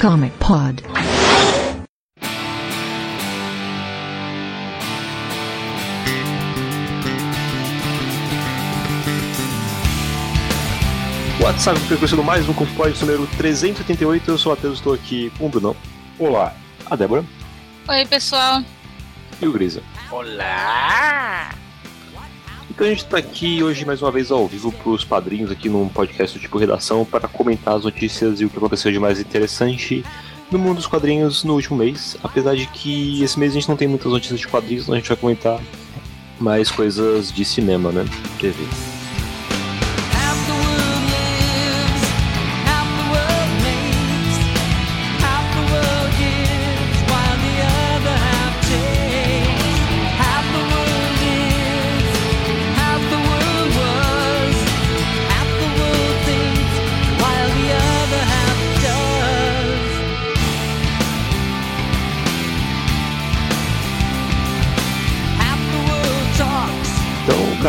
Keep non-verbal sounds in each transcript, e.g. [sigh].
Comic Pod. WhatsApp, que começando mais um Comic Pod número 388. Eu sou o Matheus, estou aqui com o Brunão. Olá. A Débora. Oi, pessoal. E o Grisa. Olá! Então a gente está aqui hoje mais uma vez ao vivo para os padrinhos aqui num podcast do tipo Redação para comentar as notícias e o que aconteceu de mais interessante no mundo dos quadrinhos no último mês. Apesar de que esse mês a gente não tem muitas notícias de quadrinhos, então a gente vai comentar mais coisas de cinema, né? TV.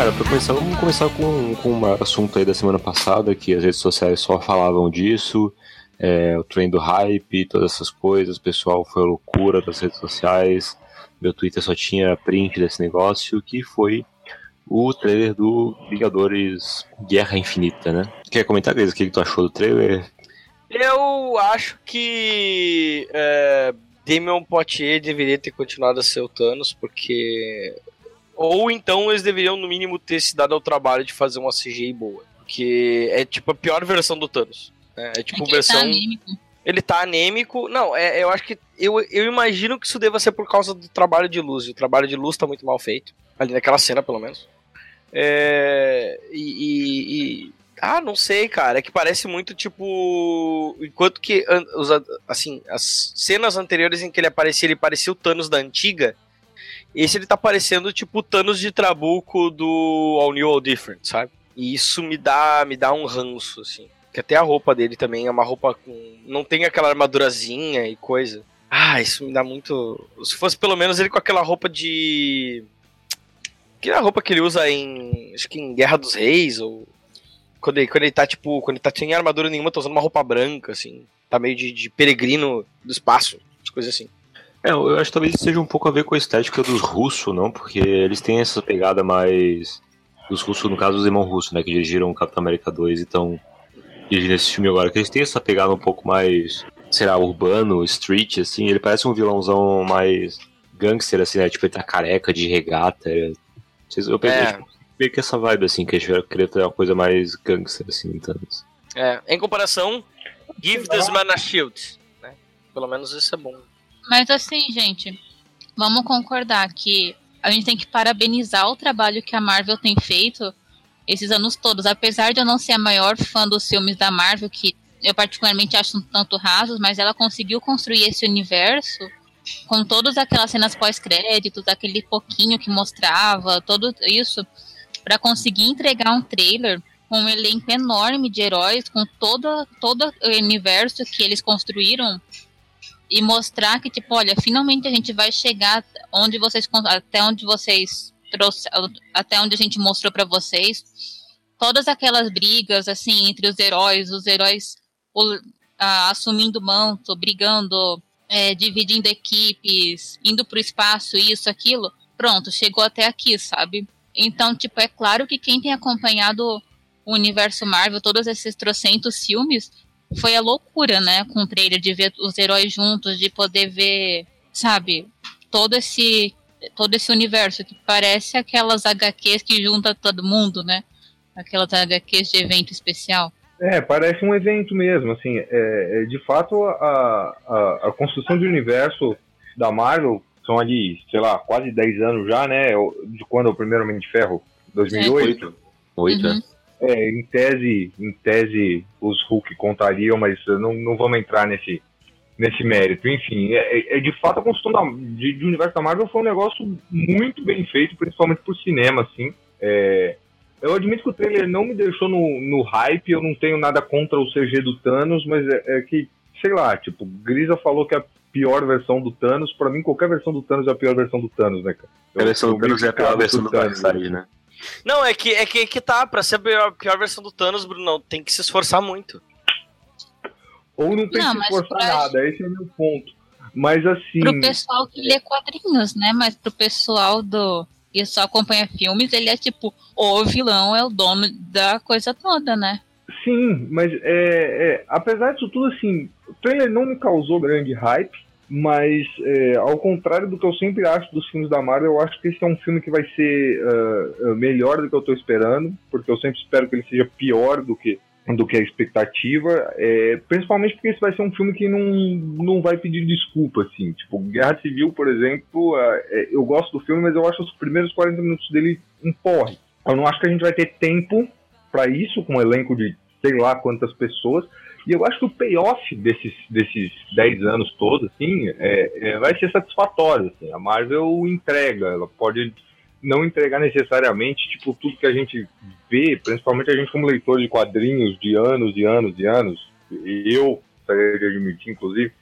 Cara, pra começar, vamos começar com, com um assunto aí da semana passada, que as redes sociais só falavam disso, é, o trem do hype, todas essas coisas, o pessoal foi a loucura das redes sociais, meu Twitter só tinha print desse negócio, que foi o trailer do Vingadores Guerra Infinita, né? Quer comentar, Cris, o que tu achou do trailer? Eu acho que é, Damian Poitier deveria ter continuado a ser o Thanos, porque. Ou então eles deveriam, no mínimo, ter se dado ao trabalho de fazer uma CGI boa. Porque é tipo a pior versão do Thanos. né? É tipo Aqui versão. tá anêmico. Ele tá anêmico. Não, é, eu acho que. Eu, eu imagino que isso deva ser por causa do trabalho de luz. E o trabalho de luz tá muito mal feito. Ali naquela cena, pelo menos. É. E. e- e- ah, não sei, cara. É que parece muito tipo. Enquanto que. Os, assim, as cenas anteriores em que ele aparecia, ele parecia o Thanos da antiga. Esse ele tá parecendo tipo o Thanos de Trabuco do All New All Different, sabe? E isso me dá, me dá um ranço, assim. Que até a roupa dele também é uma roupa com. Não tem aquela armadurazinha e coisa. Ah, isso me dá muito. Se fosse pelo menos ele com aquela roupa de. Aquela roupa que ele usa em. Acho que em Guerra dos Reis, ou. Quando ele, quando ele tá, tipo. Quando ele tá sem armadura nenhuma, tá usando uma roupa branca, assim. Tá meio de, de peregrino do espaço. As coisas assim. É, eu acho que talvez seja um pouco a ver com a estética dos russos, não? Porque eles têm essa pegada mais. Dos russos, no caso, os irmãos russos, né? Que dirigiram Capitão América 2 e estão dirigindo esse filme agora. Que eles têm essa pegada um pouco mais, sei lá, urbano, street, assim. Ele parece um vilãozão mais gangster, assim, né? Tipo, ele tá careca de regata. Eu pensei, É. tipo, meio que essa vibe, assim, que eles tiveram- queria ter uma coisa mais gangster, assim, então. É, em comparação, give this man a shield. Né? Pelo menos isso é bom. Mas assim, gente, vamos concordar que a gente tem que parabenizar o trabalho que a Marvel tem feito esses anos todos. Apesar de eu não ser a maior fã dos filmes da Marvel, que eu particularmente acho um tanto rasos, mas ela conseguiu construir esse universo com todas aquelas cenas pós-créditos, aquele pouquinho que mostrava, tudo isso, para conseguir entregar um trailer com um elenco enorme de heróis, com todo, todo o universo que eles construíram e mostrar que, tipo, olha, finalmente a gente vai chegar onde vocês até onde vocês até onde a gente mostrou pra vocês. Todas aquelas brigas, assim, entre os heróis, os heróis o- ah, assumindo manto, brigando, é, dividindo equipes, indo pro espaço, isso, aquilo. Pronto, chegou até aqui, sabe? Então, tipo, é claro que quem tem acompanhado o universo Marvel, todos esses trocentos filmes, foi a loucura, né? Com o trailer de ver os heróis juntos, de poder ver, sabe, todo esse todo esse universo que parece aquelas HQs que junta todo mundo, né? Aquelas HQs de evento especial. É, parece um evento mesmo, assim, é, é, de fato a, a, a construção de universo da Marvel são ali, sei lá, quase 10 anos já, né, de quando é o primeiro Homem de Ferro, 2008, Oito, Uhum. Né? é, em tese, em tese os Hulk contariam, mas não, não vamos entrar nesse, nesse mérito, enfim, é, é- é de fato a construção da, de, de universo da Marvel foi um negócio muito bem feito, principalmente por cinema, assim, é, eu admito que o trailer não me deixou no, no hype, eu não tenho nada contra o CG do Thanos, mas é, é que, sei lá, tipo, Grisa falou que é a pior versão do Thanos, pra mim qualquer versão do Thanos é a pior versão do Thanos, né, cara? A versão Eu- do eu Thanos é a pior versão do Darkseid, né? Não, é que, é que, que tá, pra ser a pior, pior versão do Thanos, Bruno, tem que se esforçar muito. Ou não tem Não, que mas forçar pra- nada, esse é o meu ponto. Mas assim. Pro pessoal que lê quadrinhos, né? Mas pro pessoal do. que só acompanha filmes, ele é tipo, o vilão é o dono da coisa toda, né? Sim, mas é, é, apesar disso tudo, assim, o trailer não me causou grande hype, mas é, ao contrário do que eu sempre acho dos filmes da Marvel, eu acho que esse é um filme que vai ser ah, melhor do que eu tô esperando, porque eu sempre espero que ele seja pior do que do que a expectativa, é, principalmente porque esse vai ser um filme que não, não vai pedir desculpa, assim, tipo, Guerra Civil, por exemplo, ah, é, eu gosto do filme, mas eu acho os primeiros 40 minutos dele um porre. Eu não acho que a gente vai ter tempo para isso, com um elenco de sei lá quantas pessoas. E eu acho que o payoff desses, desses 10 anos todos, assim, é, é, vai ser satisfatório. Assim. A Marvel entrega, ela pode não entregar necessariamente tipo tudo que a gente vê, principalmente a gente como leitor de quadrinhos de anos e anos e anos, eu gostaria de admitir, inclusive,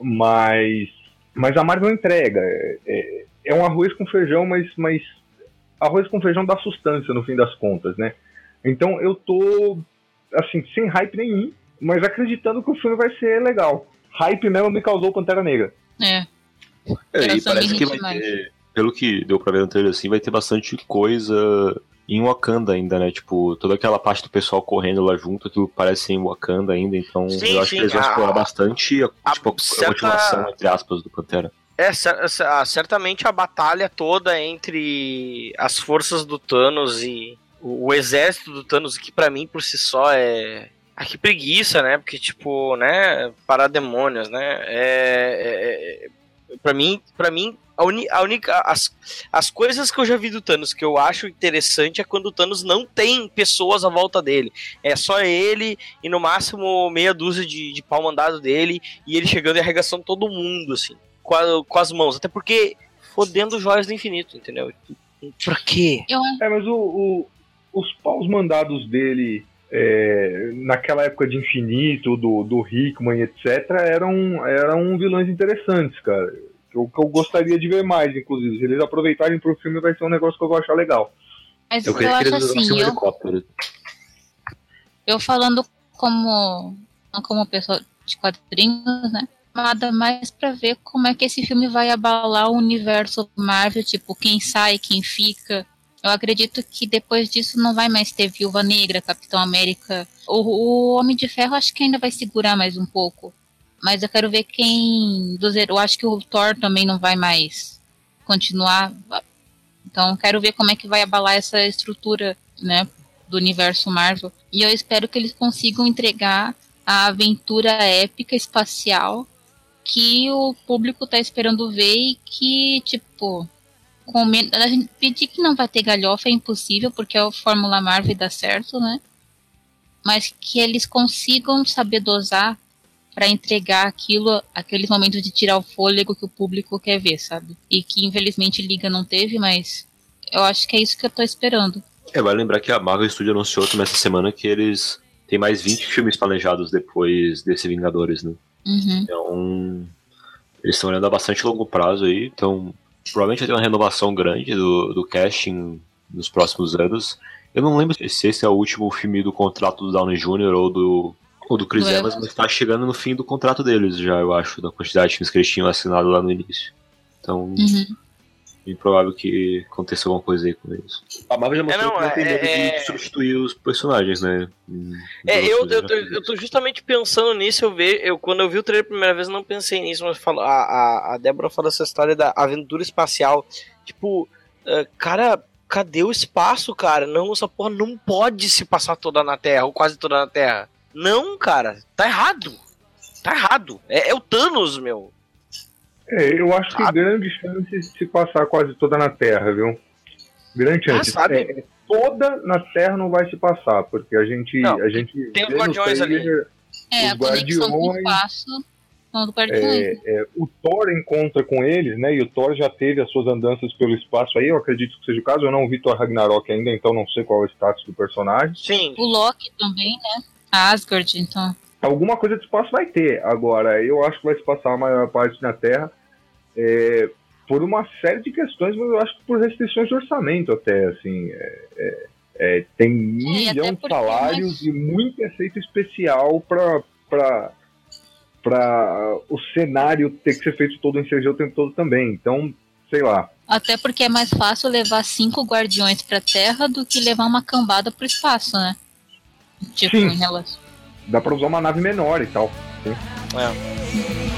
mas, mas a Marvel entrega. É, é, é um arroz com feijão, mas, mas arroz com feijão dá sustância no fim das contas, né? Então eu tô assim, sem hype nenhum, mas acreditando que o filme vai ser legal. Hype mesmo me causou Pantera Negra. É. É, e parece que vai mais. ter, pelo que deu pra ver no trailer assim, vai ter bastante coisa em Wakanda ainda, né? Tipo, toda aquela parte do pessoal correndo lá junto, aquilo parece ser em Wakanda ainda, então Sim, eu acho sim, que eles vão a- explorar bastante a, a tipo, a certa- continuação, entre aspas, do Pantera. É, ah, certamente a batalha toda entre as forças do Thanos e o, o exército do Thanos, que pra mim por si só é. Ah, que preguiça, né? Porque, tipo, né? Parademônios, né? É. é, é pra mim, pra mim a, uni- a única. As, as coisas que eu já vi do Thanos que eu acho interessante é quando o Thanos não tem pessoas à volta dele. É só ele e no máximo meia dúzia de, de pau mandado dele e ele chegando e arregaçando todo mundo, assim com, a- com as mãos. Até porque fodendo joias do infinito, entendeu? Pra quê? É, mas o, o- os paus mandados dele é, naquela época de infinito, do, do Hickman, etc., eram, eram vilões interessantes, cara. Que eu, que eu gostaria de ver mais, inclusive. Se eles aproveitarem pro filme, vai ser um negócio que eu vou achar legal. mas Eu eu, acho assim, um eu, helicóptero. eu falando como não como pessoa de quadrinhos, né? Nada mais pra ver como é que esse filme vai abalar o universo Marvel, tipo, quem sai, quem fica. Eu acredito que depois disso não vai mais ter Viúva Negra, Capitão América. O, o Homem de Ferro acho que ainda vai segurar mais um pouco. Mas eu quero ver quem. Dos, eu acho que o Thor também não vai mais continuar. Então quero ver como é que vai abalar essa estrutura, né? Do universo Marvel. E eu espero que eles consigam entregar a aventura épica espacial que o público tá esperando ver e que, tipo, com men- a gente pedir que não vai ter galhofa é impossível, porque é o Fórmula Marvel dá certo, né? Mas que eles consigam saber dosar para entregar aquilo, aqueles momentos de tirar o fôlego que o público quer ver, sabe? E que infelizmente Liga não teve, mas eu acho que é isso que eu tô esperando. É, vale lembrar que a Marvel Studios anunciou também essa semana que eles têm mais 20 filmes planejados depois desse Vingadores, né? Uhum. Então, eles estão olhando a bastante longo prazo aí, então provavelmente vai ter uma renovação grande do, do casting nos próximos anos. Eu não lembro se esse é o último filme do contrato do Downey Jr. ou do, ou do Chris Evans, mas tá chegando no fim do contrato deles já, eu acho, da quantidade de filmes que eles tinham assinado lá no início. Então, Uhum. É provável que aconteça alguma coisa aí com eles. A Marvel já mostrou não, que não tem é- medo é- de substituir os personagens, né? É, eu, eu, tô, eu tô justamente pensando nisso, eu ver, eu quando eu vi o trailer a primeira vez eu não pensei nisso, mas falo, a, a, a Débora falou essa história da aventura espacial. Tipo, eh, cara, cadê o espaço, cara? Não, essa porra não pode se passar toda na Terra, ou quase toda na Terra. Não, cara, tá errado. Tá errado. É, é o Thanos, meu. É, eu acho que Sabe? grande chance de se passar quase toda na Terra, viu? Grande Ah, chance. sabe? É, toda na Terra não vai se passar, porque a gente. Não, a gente tem os Guardiões ali. É, Os a com o Guardiões- Guardiões. É, é, o Thor encontra com eles, né? E o Thor já teve as suas andanças pelo espaço aí, eu acredito que seja o caso. Eu não vi Thor Ragnarok ainda, então não sei qual é o status do personagem. Sim. O Loki também, né? A Asgard, então. Alguma coisa de espaço vai ter. Agora, eu acho que vai se passar a maior parte na Terra é, por uma série de questões, mas eu acho que por restrições de orçamento até, assim. é, é, é, tem até milhão de salários e muito efeito especial para pra o cenário ter que ser feito todo em CG o tempo todo também. Então, sei lá. Até porque é mais fácil levar cinco guardiões pra Terra do que levar uma cambada pro espaço, né? Tipo, Sim. em relação. Dá pra usar uma nave menor e tal. Half the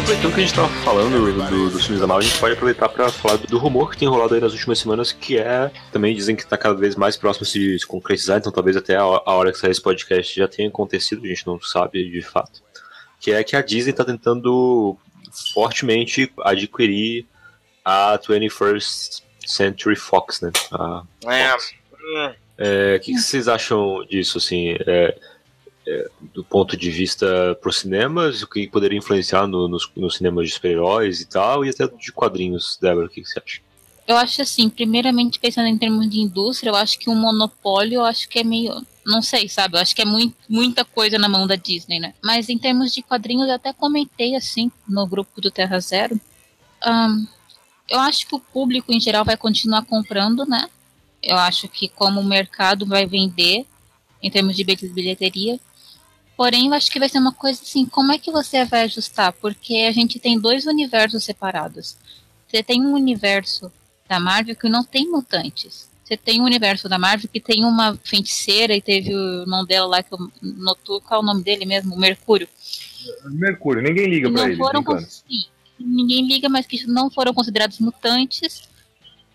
aproveitando que a gente tava falando do, dos filmes da Marvel, a gente pode aproveitar pra falar do rumor que tem rolado aí nas últimas semanas, que é, também dizem que tá cada vez mais próximo de se, concretizar, então talvez até a, a hora que sair esse podcast já tenha acontecido, a gente não sabe de fato. Que é que a Disney tá tentando fortemente adquirir a 21st Century Fox, né? A É. Fox. É, O que, que vocês acham disso, assim, é, é, do ponto de vista para os cinemas, o que poderia influenciar no, nos, nos cinemas de super-heróis e tal, e até de quadrinhos, Débora, o que, que você acha? Eu acho assim, primeiramente pensando em termos de indústria, eu acho que um monopólio, eu acho que é meio. Não sei, sabe? Eu acho que é muito, muita coisa na mão da Disney, né? Mas em termos de quadrinhos, eu até comentei assim no grupo do Terra Zero. Ahn, eu acho que o público em geral vai continuar comprando, né? Eu acho que como o mercado vai vender em termos de bilhe- bilheteria. Porém, eu acho que vai ser uma coisa assim, como é que você vai ajustar? Porque a gente tem dois universos separados. Você tem um universo da Marvel que não tem mutantes. Você tem um universo da Marvel que tem uma feiticeira e teve o nome dela lá que eu notou, qual é o nome dele mesmo? Mercúrio. Mercúrio, ninguém liga que pra não ele. foram sim, ninguém liga, mas que não foram considerados mutantes.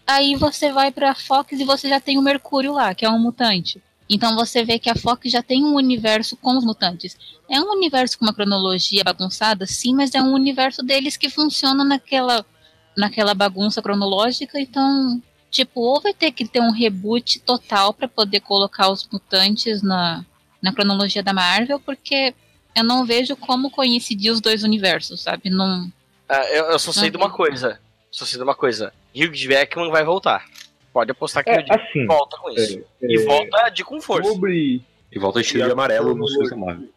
Aí você vai pra Fox e você já tem o Mercúrio lá, que é um mutante. Então você vê que a Fox já tem um universo com os mutantes. É um universo com uma cronologia bagunçada, sim, mas é um universo deles que funciona naquela, naquela bagunça cronológica. Então, tipo, ou vai ter que ter um reboot total pra poder colocar os mutantes na, na cronologia da Marvel, porque eu não vejo como coincidir os dois universos, sabe? Não. Ah, eu, eu só sei de uma coisa. Só sei de uma coisa. Hugh Jackman vai voltar. Pode apostar que É, o assim, volta com isso. é, e é, volta de com força. Sobre, E volta vestido E a de amarelo no cronologia- filme da Marvel.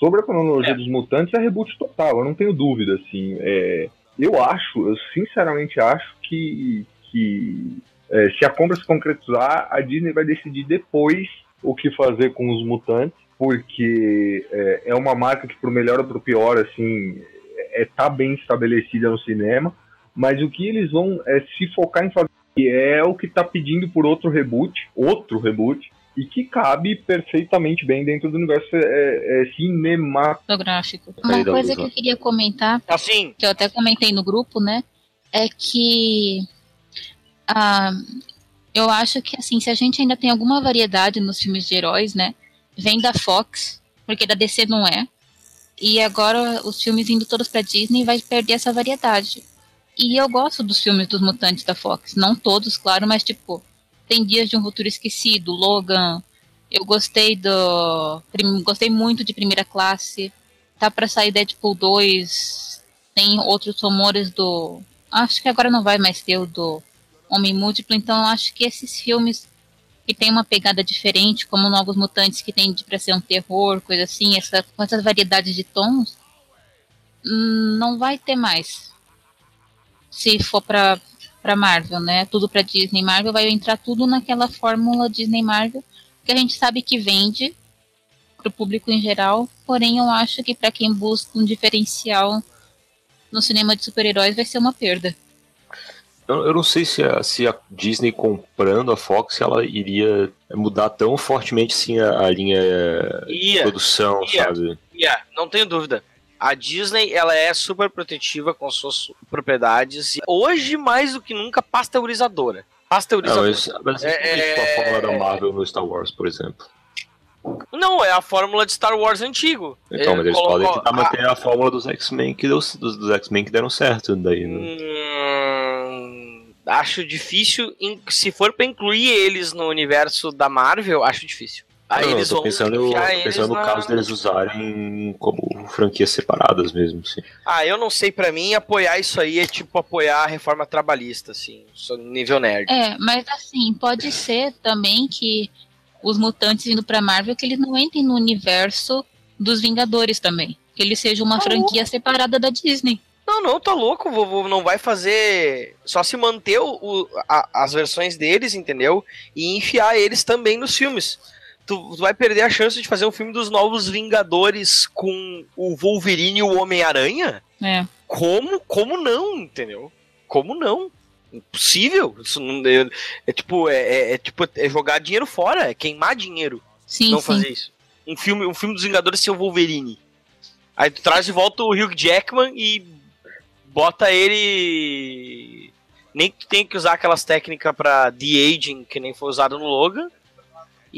sobre a cronologia É. dos mutantes, é reboot total, eu não tenho dúvida, assim. É, eu acho, eu sinceramente acho que, que é, se a compra se concretizar, a Disney vai decidir depois o que fazer com os mutantes, porque é, é uma marca que, por melhor ou por pior, assim, é, tá bem estabelecida no cinema, mas o que eles vão é se focar em fazer que é o que tá pedindo por outro reboot, outro reboot, e que cabe perfeitamente bem dentro do universo é, é, cinematográfico. Fotográfico. Aí Uma coisa que eu queria comentar, Assim, que eu até comentei no grupo, né? É que. ah, eu acho que, assim, se a gente ainda tem alguma variedade nos filmes de heróis, né? Vem da Fox, porque da DC não é. E agora os filmes indo todos pra Disney vai perder essa variedade. E eu gosto dos filmes dos mutantes da Fox. Não todos, claro, mas tipo, tem Dias de um Futuro Esquecido, Logan. Eu gostei do. Gostei muito de primeira classe. Tá pra sair Deadpool 2. Tem outros rumores do. Acho que agora não vai mais ter o do Homem Múltiplo, então acho que esses filmes que tem uma pegada diferente, como Novos Mutantes, que tem pra ser um terror, coisa assim, essa, com essas variedades de tons, hum, não vai ter mais. Se for pra, pra Marvel, né? Tudo pra Disney Marvel, vai entrar tudo naquela fórmula Disney Marvel, que a gente sabe que vende pro público em geral, porém eu acho que pra quem busca um diferencial no cinema de super-heróis vai ser uma perda. Eu, eu não sei se a, se a Disney comprando a Fox ela iria mudar tão fortemente assim a, a linha de ia, produção, ia. sabe? ia, não tenho dúvida. A Disney, ela é super protetiva com suas propriedades. e Hoje, mais do que nunca, pasteurizadora. Não, Pasteurizadora. mas, mas É, é, tipo a é- fórmula da Marvel no Star Wars, por exemplo. Não, é a fórmula de Star Wars antigo. Então, É, mas eles podem tentar a- manter a fórmula dos X-Men que, deu, dos, dos X-Men que deram certo daí, né? Hum, acho difícil. Se for pra incluir eles no universo da Marvel, acho difícil. Aí Não, eu eles tô pensando, pensando no na- caso deles usarem como franquias separadas mesmo, assim. Ah, eu não sei, pra mim apoiar isso aí é tipo apoiar a reforma trabalhista, assim, só nível nerd. É, mas assim, pode ser também que os mutantes indo pra Marvel, que eles não entrem no universo dos Vingadores também. Que ele seja uma Tá franquia separada da Disney. Não, não, tá louco, vovô, não vai fazer. Só se manter o, o- a- as versões deles, entendeu? E enfiar eles também nos filmes. Tu, tu vai perder a chance de fazer um filme dos novos Vingadores com o Wolverine e o Homem-Aranha? É. Como? Como não, entendeu? Como não? Impossível. Isso não é, é tipo, é, é- é tipo é jogar dinheiro fora, é queimar dinheiro Sim, não sim. fazer isso. Um filme, um filme dos Vingadores sem o Wolverine. Aí tu traz de volta o Hugh Jackman e bota ele. Nem que tu tem que usar aquelas técnicas pra de-aging que nem foi usado no Logan.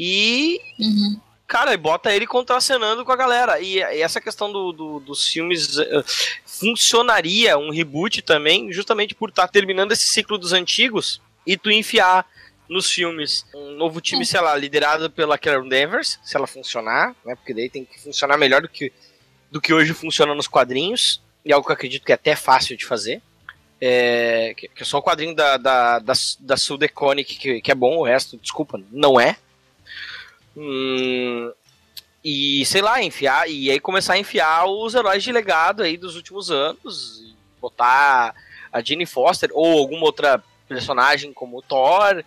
E, Uhum. cara, bota ele contracenando com a galera. E, e essa questão do, do- dos filmes eh, funcionaria um reboot também, justamente por estar terminando esse ciclo dos antigos e tu enfiar nos filmes um novo time, sei lá, liderado pela Carol Danvers, se ela funcionar, né? Porque daí tem que funcionar melhor do que, do que hoje funciona nos quadrinhos, e algo que eu acredito que é até fácil de fazer. É, que, que é só o quadrinho da, da, da, da Sue DeConnick que, que é bom, o resto, desculpa, não é. Hum, e sei lá, enfiar, e aí começar a enfiar os heróis de legado aí dos últimos anos, e botar a Jane Foster ou alguma outra personagem como o Thor,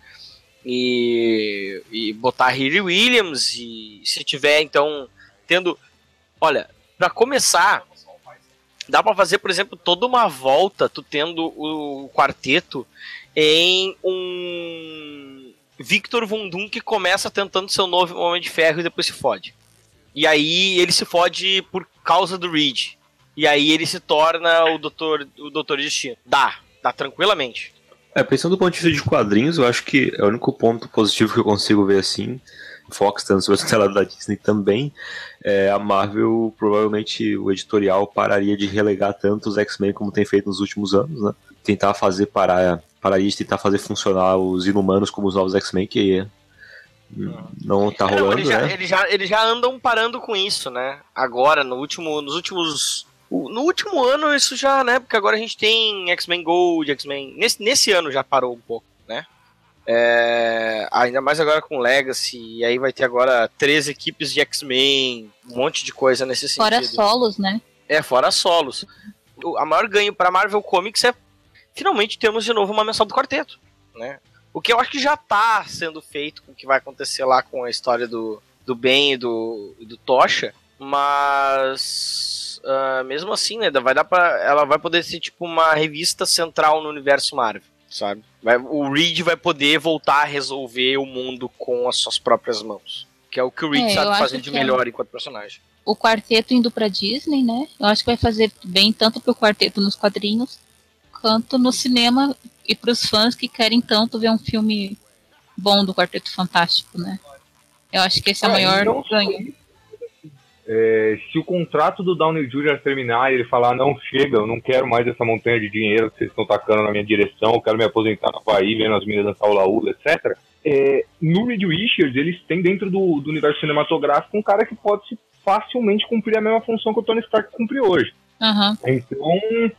e, e botar a Williams, e se tiver então tendo. Olha, para começar, dá para fazer, por exemplo, toda uma volta, tu tendo o quarteto em um Victor Von Doom que começa tentando ser o novo Homem de Ferro e depois se fode. E aí ele se fode por causa do Reed. E aí ele se torna o Doutor, o Doutor Destino. Dá, dá tranquilamente. É, pensando do ponto de vista de quadrinhos, eu acho que é o único ponto positivo que eu consigo ver assim. Fox, tanto sobre a da Disney também, é, a Marvel, provavelmente o editorial pararia de relegar tanto os X-Men como tem feito nos últimos anos, né? Tentar fazer parar, parar isso, tentar fazer funcionar os Inumanos como os novos X-Men, que não tá É, não, rolando, eles, já, né? eles, já, eles já andam parando com isso, né? Agora, no último, nos últimos. No último ano, isso já, né? Porque agora a gente tem X-Men Gold, X-Men. Nesse, nesse ano já parou um pouco, né? É, ainda mais agora com Legacy, e aí vai ter agora três equipes de X-Men, um monte de coisa nesse sentido. Fora solos, né? É, fora solos. O a maior ganho para Marvel Comics é finalmente termos de novo uma mensal do quarteto, né? O que eu acho que já tá sendo feito com o que vai acontecer lá com a história do, do Ben e do, do Tocha, mas ah, mesmo assim, né, vai dar para ela vai poder ser tipo uma revista central no universo Marvel, sabe? Vai- o Reed vai poder voltar a resolver o mundo com as suas próprias mãos, que é o que o Reed É, sabe fazer de é. melhor enquanto personagem. O quarteto indo pra Disney, né? Eu acho que vai fazer bem tanto pro quarteto nos quadrinhos, quanto no cinema e pros fãs que querem tanto ver um filme bom do Quarteto Fantástico, né? Eu acho que esse é o Ah, maior e não só ganho. É, se o contrato do Downey Jr. terminar e ele falar, não chega, eu não quero mais essa montanha de dinheiro que vocês estão tacando na minha direção, eu quero me aposentar no Havaí, vendo as meninas dançar o laúdo, etc. É, no Reed Richards, eles têm dentro do, do universo cinematográfico um cara que pode facilmente cumprir a mesma função que o Tony Stark cumpre hoje. Aham. Então,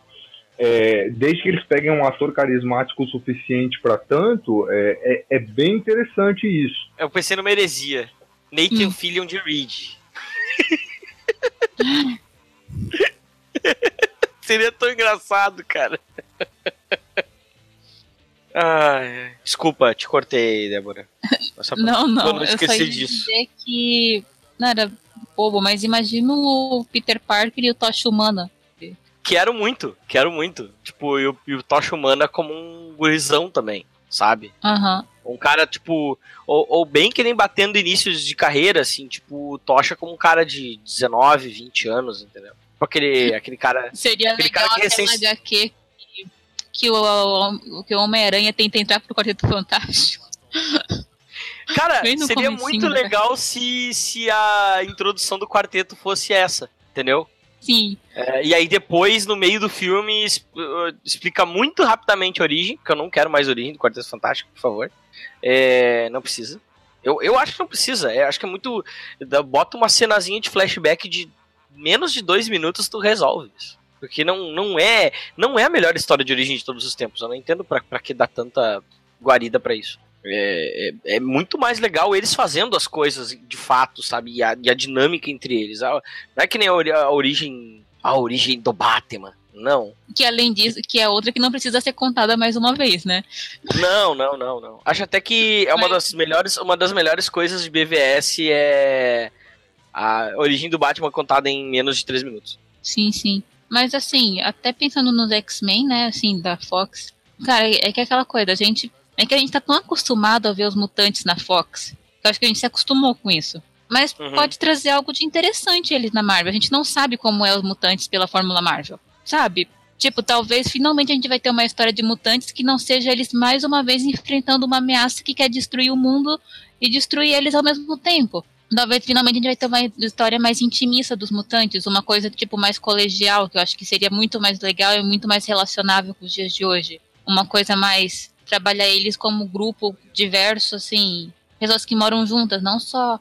é, desde que eles peguem um ator carismático o suficiente para tanto, é, é, é bem interessante isso. Eu pensei numa heresia. Nathan Hum. Fillion de Reed. [laughs] Seria tão engraçado, cara. Ai, desculpa, te cortei, Débora. Pra- Não, eu não, não eu só esqueci ia disso. dizer que. Não era bobo, mas imagina o Peter Parker e o Tocha Humana. Quero muito, quero muito. Tipo, e o, e o Tocha Humana como um gurizão também, sabe? Aham. Um cara, tipo, ou, ou bem que nem batendo inícios de carreira, assim, tipo, o Tocha como um cara de 19, 20 anos, entendeu? Tipo aquele, aquele cara. Seria Aquele legal cara que recém- HQ que, que o, que o Homem-Aranha tenta entrar pro Quarteto Fantástico. Cara, seria muito né? legal se, se a introdução do quarteto fosse essa, entendeu? Sim, É, e aí depois, no meio do filme, uh, explica muito rapidamente a origem, que eu não quero mais origem do Quarteto Fantástico, por favor. É, não precisa. Eu, eu acho que não precisa. É, acho que é muito. dá- Bota uma cenazinha de flashback de menos de dois minutos, tu resolve isso. Porque não, não é não é a melhor história de origem de todos os tempos. Eu não entendo pra que dar tanta guarida pra isso. É, é, é muito mais legal eles fazendo as coisas de fato, sabe? E a, e a dinâmica entre eles. A- não é que nem a, a origem. A origem do Batman. Não. que além disso, que é outra que não precisa ser contada mais uma vez, né? Não, não, não, não. Acho até que é uma das melhores, uma das melhores coisas de BVS é a origem do Batman contada em menos de 3 minutos. Sim, sim. Mas assim, até pensando nos X-Men, né, assim, da Fox, cara, é que é aquela coisa, a gente. É que a gente tá tão acostumado a ver os mutantes na Fox, que eu acho que a gente se acostumou com isso. Mas Uhum. pode trazer algo de interessante eles na Marvel. A gente não sabe como é os mutantes pela Fórmula Marvel. Sabe? Tipo, talvez finalmente a gente vai ter uma história de mutantes que não seja eles mais uma vez enfrentando uma ameaça que quer destruir o mundo e destruir eles ao mesmo tempo. Talvez finalmente a gente vai ter uma história mais intimista dos mutantes, uma coisa tipo mais colegial, que eu acho que seria muito mais legal e muito mais relacionável com os dias de hoje. Uma coisa mais trabalhar eles como grupo diverso, assim, pessoas que moram juntas, não só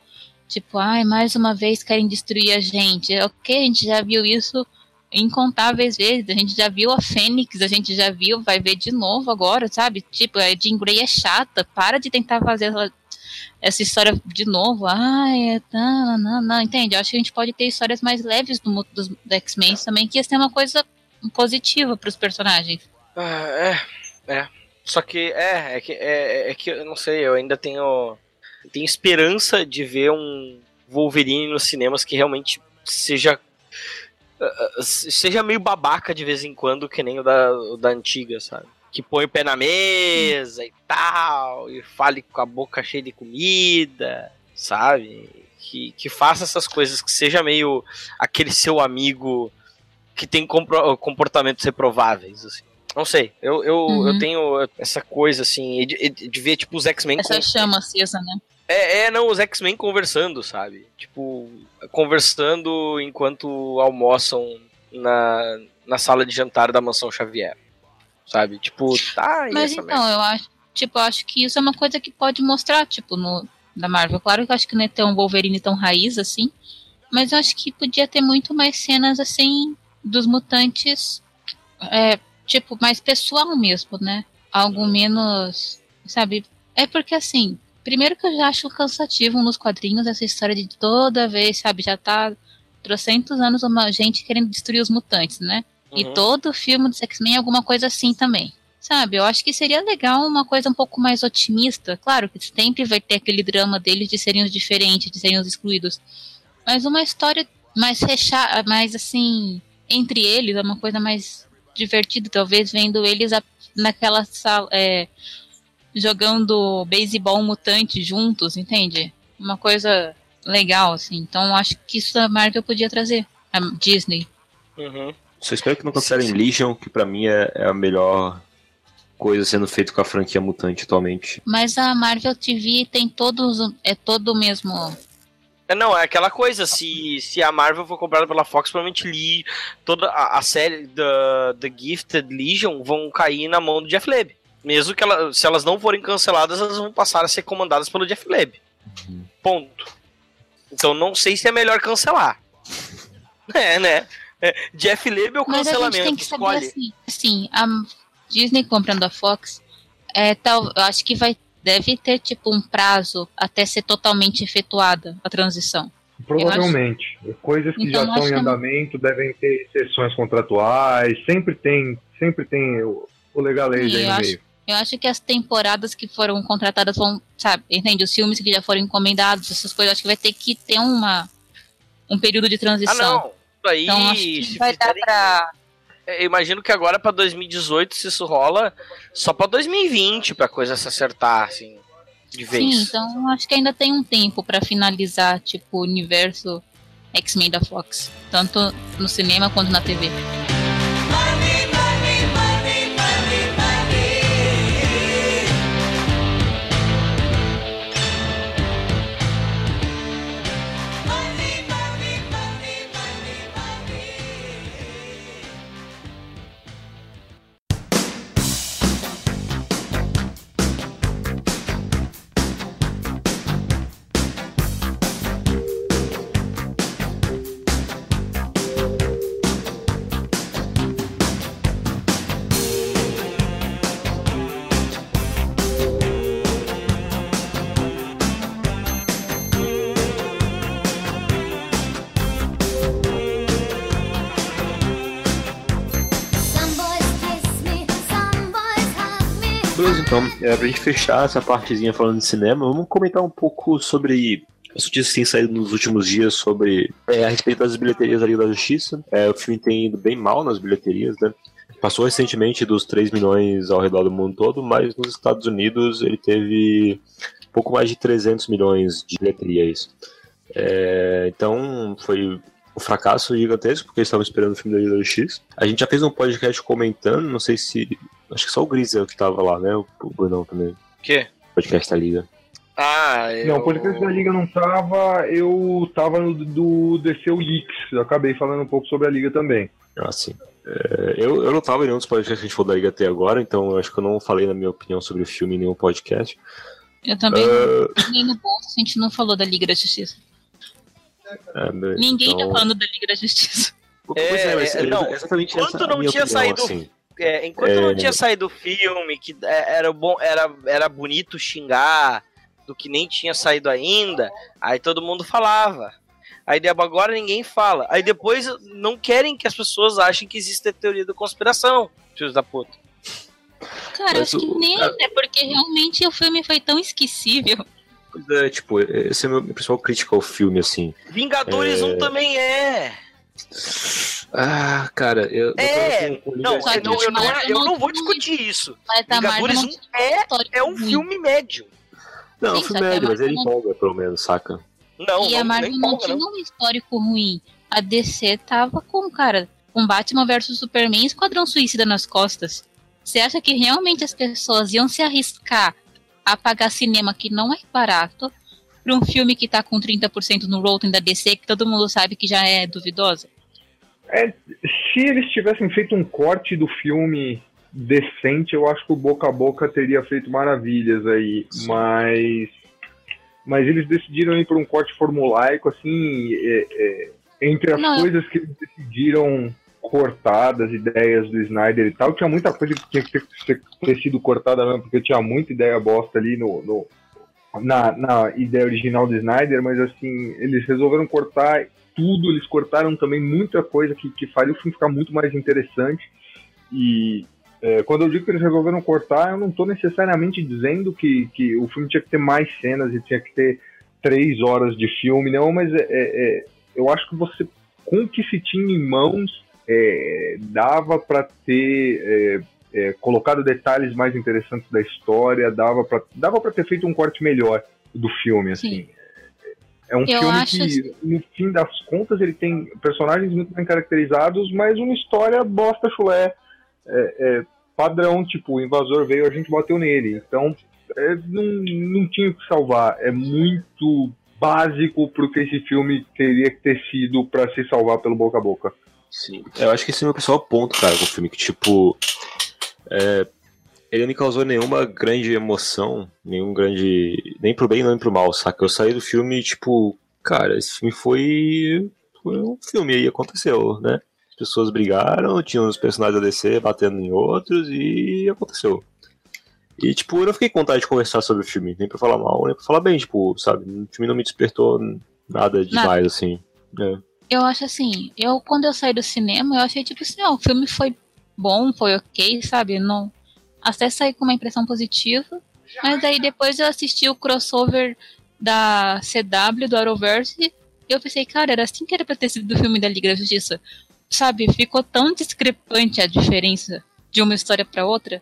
tipo, ai, mais uma vez querem destruir a gente. Ok, a gente já viu isso incontáveis vezes, a gente já viu a Fênix, a gente já viu, vai ver de novo agora, sabe? Tipo, a Jean Grey é chata, para de tentar fazer ela essa história de novo. Ai, não, não, não, entende? Eu acho que a gente pode ter histórias mais leves do, mu- dos, do X-Men também, que ia ser uma coisa positiva para os personagens. Ah, é, é. Só que é, é que é, é que eu não sei, eu ainda tenho tenho esperança de ver um Wolverine nos cinemas que realmente seja ah, ah, seja meio babaca de vez em quando, que nem o da, o da antiga, sabe? Que põe o pé na mesa e tal, e fale com a boca cheia de comida, sabe? Que, que faça essas coisas, que seja meio aquele seu amigo que tem comportamentos reprováveis, assim. Não sei, eu, eu, Uhum. eu tenho essa coisa, assim, de, de- ver, tipo, os X-Men... Essa com- chama acesa, né? é, é, não, os X-Men conversando, sabe? Tipo, conversando enquanto almoçam na, na sala de jantar da mansão Xavier. Sabe? Tipo, tá, Mas então, eu acho, tipo, eu acho que isso é uma coisa que pode mostrar, tipo, no da Marvel. Claro que eu acho que não é ter um Wolverine tão raiz assim, mas eu acho que podia ter muito mais cenas assim dos mutantes, é, tipo, mais pessoal mesmo, né? Algo menos, sabe? É porque assim, primeiro que eu já acho cansativo nos quadrinhos essa história de toda vez, sabe, já tá trocentos anos uma gente querendo destruir os mutantes, né? E Uhum. todo filme do X-Men é alguma coisa assim também. Sabe, eu acho que seria legal uma coisa um pouco mais otimista. Claro que sempre vai ter aquele drama deles de serem os diferentes, de serem os excluídos. Mas uma história mais fechada, mais assim, entre eles, é uma coisa mais divertida, talvez, vendo eles a- naquela sala, é, jogando beisebol mutante juntos, entende? Uma coisa legal, assim. Então acho que isso a Marvel podia trazer. A Disney. Uhum. Só espero que não cancelem. Legion, que pra mim é, é a melhor coisa sendo feita com a franquia mutante atualmente. Mas a Marvel TV tem todos. É todo o mesmo. É, não, é aquela coisa, se, se a Marvel for comprada pela Fox, provavelmente li, toda a, a série da The Gifted Legion vão cair na mão do Jeff Leb. Mesmo que ela, se elas não forem canceladas, elas vão passar a ser comandadas pelo Jeff Leb. Ponto. Então não sei se é melhor cancelar. [laughs] É, né? É, Jeff Leb ou Mas a gente cancelamento? tem que saber Escolhe. assim. Assim, a Disney comprando a Fox, é, tal, eu acho que vai. Deve ter, tipo, um prazo até ser totalmente efetuada a transição. Provavelmente. Coisas que Então, já estão acho em que é- andamento devem ter exceções contratuais, sempre tem, sempre tem o, o legalês Sim, aí eu no acho- meio. Eu acho que as temporadas que foram contratadas vão, sabe, entende? Os filmes que já foram encomendados, essas coisas, acho que vai ter que ter uma, um período de Ah, transição. não. Isso aí, Então acho que vai dar pra. Eu imagino que agora pra 2018, se isso rola, só pra 2020 pra coisa se acertar, assim, de vez. Sim, então acho que ainda tem um tempo pra finalizar, tipo, o universo X-Men da Fox. Tanto no cinema quanto na TV. É, pra gente fechar essa partezinha falando de cinema, vamos comentar um pouco sobre as notícias que têm saído nos últimos dias sobre é, a respeito das bilheterias da Liga da Justiça. É, o filme tem ido bem mal nas bilheterias, né? Passou recentemente dos 3 milhões ao redor do mundo todo, mas nos Estados Unidos ele teve pouco mais de 300 milhões de bilheteria, isso. É, então foi um fracasso gigantesco, porque eles estavam esperando o filme da Liga da Justiça. A gente já fez um podcast comentando, não sei se. Acho que só o Grisel que tava lá, né? O Brunão também. quê? Podcast da Liga. Ah, eu... Não, o podcast da Liga não tava, eu tava no do DCU Leaks, eu acabei falando um pouco sobre a Liga também. Ah, sim. É, eu, eu não tava em nenhum dos podcasts que a gente falou da Liga até agora, então eu acho que eu não falei na minha opinião sobre o filme em nenhum podcast. Eu também. Ah, Nem no bolso a gente não falou da Liga da Justiça. é, né, Ninguém então- tá falando da Liga da Justiça. Pois É, mas é, não, exatamente é a não minha tinha opinião, saído- assim. É, enquanto É. não tinha saído o filme, que é, era bom, era, era bonito xingar do que nem tinha saído ainda, aí todo mundo falava. Aí de- agora ninguém fala. Aí depois não querem que as pessoas achem que existe a teoria da conspiração, filhos da puta. Cara, eu Mas acho que o- nem, né? Porque realmente o filme foi tão esquecível. É, tipo, esse é a minha principal crítica ao filme, assim. Vingadores É. 1 também é. Ah, cara, eu. É, Não, eu não, eu não, Marvel eu não vou discutir isso. Mas a Marvel Vingadores não 1 tinha é, é um filme médio. Não, Sim, o só filme é a médio, mas ele Marvel não- empolga, pelo menos, saca? Não, e a não, Marvel nem não tinha não. um histórico ruim. A DC tava com, cara, com Batman vs Superman e Esquadrão Suicida nas costas. Você acha que realmente as pessoas iam se arriscar a pagar cinema que não é barato pra um filme que tá com 30% no Rotten da DC, que todo mundo sabe que já é duvidosa? É, se eles tivessem feito um corte do filme decente, eu acho que o Boca a Boca teria feito maravilhas aí, mas mas eles decidiram ir por um corte formulaico, assim, é, é, entre as Não, eu- coisas que eles decidiram cortar das ideias do Snyder e tal, tinha muita coisa que tinha que ter, ter- ter sido cortada mesmo, porque tinha muita ideia bosta ali no, no- na, na ideia original do Snyder, mas assim, eles resolveram cortar tudo, eles cortaram também muita coisa que, que faria o filme ficar muito mais interessante. E é, quando eu digo que eles resolveram cortar, eu não estou necessariamente dizendo que, que o filme tinha que ter mais cenas e tinha que ter três horas de filme, não, mas é, é, é, eu acho que você, com o que se tinha em mãos, é, dava para ter é, é, colocado detalhes mais interessantes da história, dava para dava pra ter feito um corte melhor do filme, assim. É um Eu filme acho que, assim- no fim das contas, ele tem personagens muito bem caracterizados, mas uma história bosta chulé. É, é, padrão, tipo, o invasor veio, a gente bateu nele. Então, é, não, não tinha o que salvar. É muito básico pro que esse filme teria que ter sido para se salvar pelo boca a boca. Sim. Eu acho que esse é o meu principal ponto, cara, com o filme, que tipo. É, ele não me causou nenhuma grande emoção, nenhum grande. nem pro bem nem pro mal, saca? Eu saí do filme, tipo, cara, esse filme foi. Foi um filme aí, aconteceu, né? As pessoas brigaram, tinham os personagens da DC batendo em outros e aconteceu. E, tipo, eu não fiquei com vontade de conversar sobre o filme, nem pra falar mal, nem pra falar bem, tipo, sabe? O filme não me despertou nada demais, assim. né? Eu acho assim, eu quando eu saí do cinema, eu achei tipo assim, ó, o filme foi bom, foi ok, sabe? Não, até saí com uma impressão positiva. Mas aí depois eu assisti o crossover da CW, do Arrowverse, e eu pensei, cara, era assim que era pra ter sido do filme da Liga da Justiça. Sabe, ficou tão discrepante a diferença de uma história pra outra,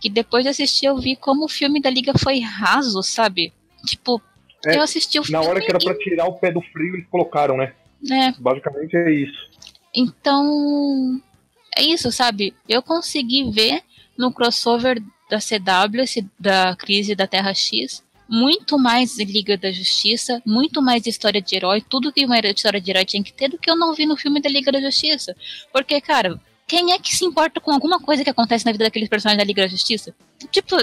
que depois de assistir eu vi como o filme da Liga foi raso, sabe? Tipo, É, eu assisti o Na filme hora que era para tirar o pé do frio, eles colocaram, né? né, Basicamente é isso. Então, é isso, sabe? Eu consegui ver no crossover da CW, da crise da Terra X, muito mais Liga da Justiça, muito mais história de herói, tudo que uma história de herói tinha que ter do que eu não vi no filme da Liga da Justiça. Porque, cara, quem é que se importa com alguma coisa que acontece na vida daqueles personagens da Liga da Justiça? Tipo,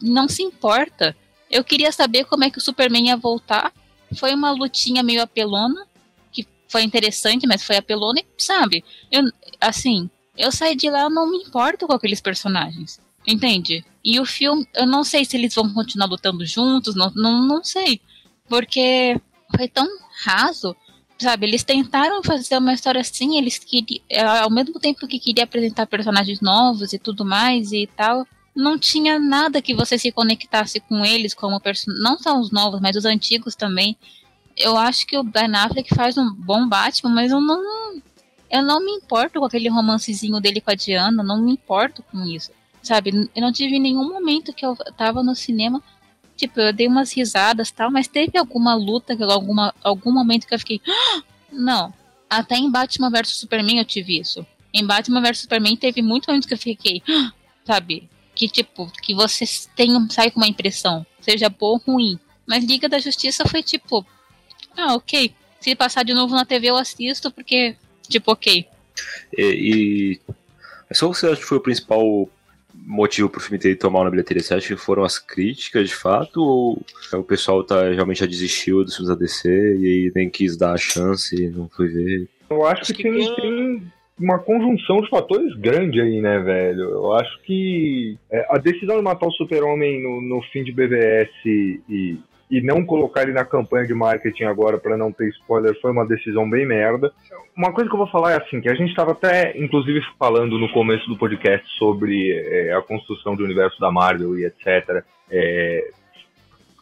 não se importa. Eu queria saber como é que o Superman ia voltar. Foi uma lutinha meio apelona, que foi interessante, mas foi apelona, e, sabe? Eu, assim, eu saí de lá, eu não me importo com aqueles personagens. Entende? E o filme, eu não sei se eles vão continuar lutando juntos, não, não, não sei. Porque foi tão raso, sabe? Eles tentaram fazer uma história assim, eles queriam, ao mesmo tempo que queria apresentar personagens novos e tudo mais e tal, não tinha nada que você se conectasse com eles como personagem. Não só os novos, mas os antigos também. Eu acho que o Ben Affleck faz um bom Batman, mas eu não. Eu não me importo com aquele romancezinho dele com a Diana, não me importo com isso. Sabe? Eu não tive nenhum momento que eu tava no cinema. Tipo, eu dei umas risadas tal, mas teve alguma luta, alguma, algum momento que eu fiquei. "Ah!" Não. Até em Batman vs Superman eu tive isso. Em Batman vs Superman teve muito momentos que eu fiquei. "Ah!" Sabe? Que tipo, que você tem, sai com uma impressão, seja boa ou ruim. Mas Liga da Justiça foi tipo. Ah, ok. Se passar de novo na TV eu assisto, porque. Tipo, ok. E, e... Mas qual você acha que foi o principal motivo pro filme ter ido tão mal na bilheteria? Você acha que foram as críticas de fato? Ou o pessoal tá, realmente já desistiu dos filmes da DC e aí nem quis dar a chance e não foi ver? Eu acho, Acho que, que tem, tem uma conjunção de fatores grande aí, né, velho? Eu acho que é, a decisão de matar o Super-Homem no, no fim de BVS e, e não colocar ele na campanha de marketing agora pra não ter spoiler foi uma decisão bem merda. Uma coisa que eu vou falar é assim, que a gente estava até, inclusive, falando no começo do podcast sobre é, a construção do universo da Marvel e etc. É,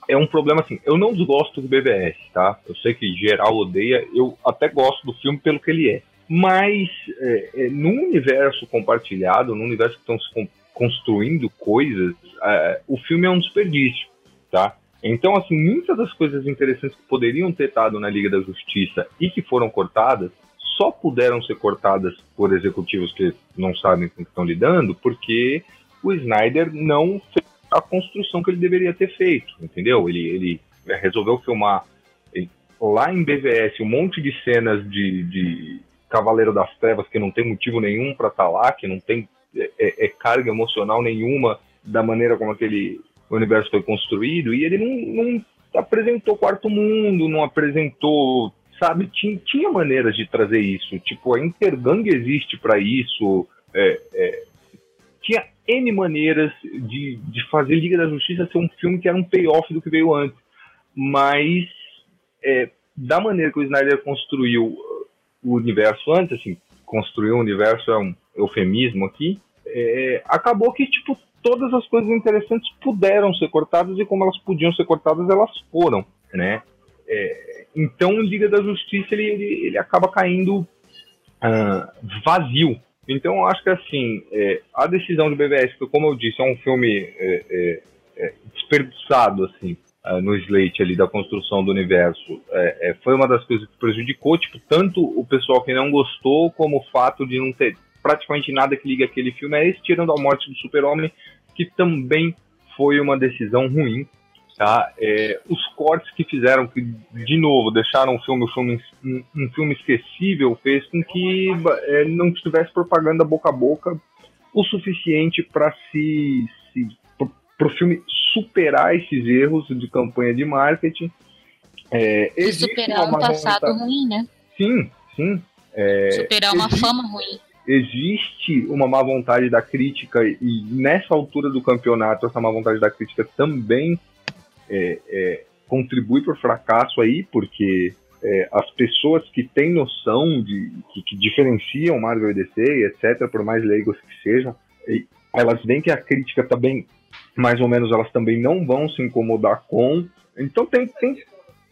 é um problema assim, eu não desgosto do BVS, tá? Eu sei que geral odeia, eu até gosto do filme pelo que ele é. Mas é, é, no universo compartilhado, no universo que estão se con- construindo coisas, é, o filme é um desperdício, tá? Então, assim, muitas das coisas interessantes que poderiam ter estado na Liga da Justiça e que foram cortadas, só puderam ser cortadas por executivos que não sabem com que estão lidando, porque o Snyder não fez a construção que ele deveria ter feito, entendeu? Ele, ele resolveu filmar ele- lá em BVS um monte de cenas de, de Cavaleiro das Trevas que não tem motivo nenhum para estar lá, que não tem é, é- é carga emocional nenhuma da maneira como aquele universo foi construído, e ele não, não apresentou Quarto Mundo, não apresentou, sabe? Tinha, tinha maneiras de trazer isso, tipo, a Intergang existe para isso, é, é, tinha N maneiras de, de fazer Liga da Justiça ser um filme que era um payoff do que veio antes. Mas é, da maneira que o Snyder construiu uh, o universo antes, assim, construiu o universo é um eufemismo aqui, é, acabou que, tipo, todas as coisas interessantes puderam ser cortadas e como elas podiam ser cortadas, elas foram, né? É, então, Liga da Justiça, ele, ele, ele acaba caindo ah, vazio, então, eu acho que assim, é, a decisão do BVS, que como eu disse, é um filme é, é, é, desperdiçado, assim, ah, no slate ali da construção do universo, é, foi uma das coisas que prejudicou, tipo, tanto o pessoal que não gostou, como o fato de não ter praticamente nada que liga aquele filme a esse, tirando a morte do super-homem, que também foi uma decisão ruim, tá? É, os cortes que fizeram, que de novo deixaram o filme, o filme um, um filme esquecível, fez com que é, não tivesse propaganda boca a boca o suficiente para se, se para o filme superar esses erros de campanha de marketing. É, E superar um passado vontade- ruim, né? Sim, sim. É, Superar uma existe- fama ruim. Existe uma má vontade da crítica e nessa altura do campeonato essa má vontade da crítica também é, é, contribui para o fracasso aí, porque é, as pessoas que têm noção de que, que diferenciam Marvel e DC, etc, por mais leigos que sejam, elas veem que a crítica também, mais ou menos, elas também não vão se incomodar com. Então tem, tem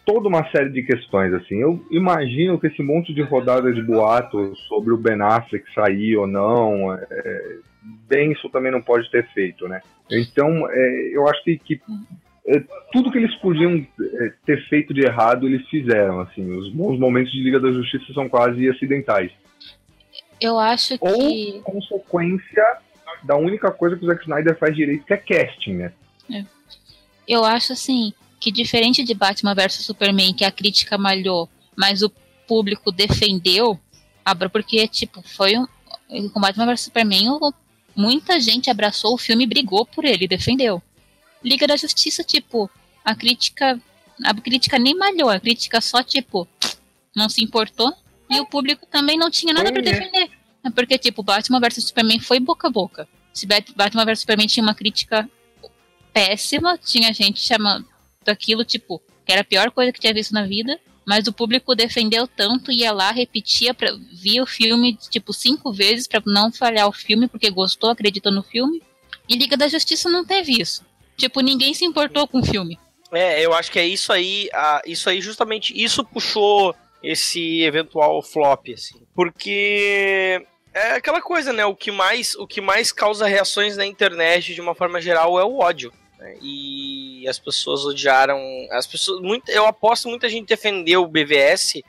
toda uma série de questões assim. Eu imagino que esse monte de rodada de boatos sobre o Ben Affleck sair ou não, é, bem isso também não pode ter feito, né? Então, é, eu acho que, que é, tudo que eles podiam é, ter feito de errado eles fizeram. Assim, os bons momentos de Liga da Justiça são quase acidentais. Eu acho Ou que. consequência da única coisa que o Zack Snyder faz direito, que é casting, né? Eu acho assim que diferente de Batman vs Superman, que a crítica malhou, mas o público defendeu, abra porque tipo foi um com Batman vs Superman, muita gente abraçou o filme e brigou por ele, defendeu. Liga da Justiça, tipo, a crítica a crítica nem malhou, a crítica só tipo não se importou e o público também não tinha nada pra né? defender. É Porque tipo, Batman vs Superman foi boca a boca. Se Bat- Batman vs Superman tinha uma crítica péssima, tinha gente chamando daquilo, tipo, que era a pior coisa que tinha visto na vida, mas o público defendeu tanto, ia lá, repetia, pra, via o filme, tipo, cinco vezes pra não falhar o filme, porque gostou, acreditou no filme. E Liga da Justiça não teve isso. Tipo, ninguém se importou com o filme. É, eu acho que é isso aí, ah, isso aí justamente, isso puxou esse eventual flop, assim. Porque é aquela coisa, né? O que mais, o que mais causa reações na internet de uma forma geral é o ódio. Né? E as pessoas odiaram, as pessoas, muito, eu aposto muita gente defendeu o BVS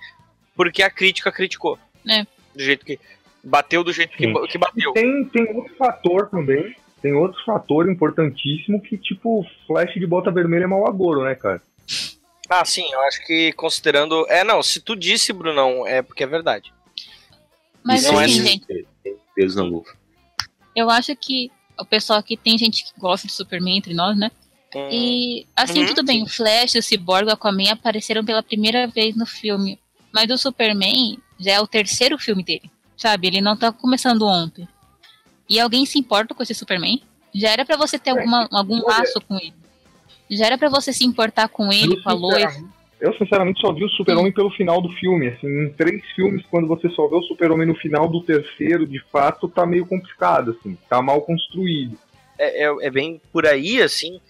porque a crítica criticou. É. Do jeito que bateu do jeito que, que bateu. Tem, tem outro fator também. Tem outro fator importantíssimo que, tipo, flash de bota vermelha é mau agouro, né, cara? Ah, sim, eu acho que considerando, é não, se tu disse, Brunão, é porque é verdade. Mas Não é assim, assim. gente, Tem peso na luva. eu acho que o pessoal aqui tem gente que gosta de Superman entre nós, né? Hum, E assim, Uhum, tudo bem, o Flash, o Cyborg o Aquaman apareceram pela primeira vez no filme. Mas o Superman já é o terceiro filme dele. Sabe? Ele não tá começando ontem. E alguém se importa com esse Superman? Já era pra você ter alguma, algum laço com ele. Já era pra você se importar com ele, com a Lois. Eu, sinceramente, só vi o Super-Homem pelo final do filme. Assim, em três filmes, quando você só vê o Super-Homem no final do terceiro, de fato, tá meio complicado, assim. Tá mal construído. é, é, é bem por aí, assim,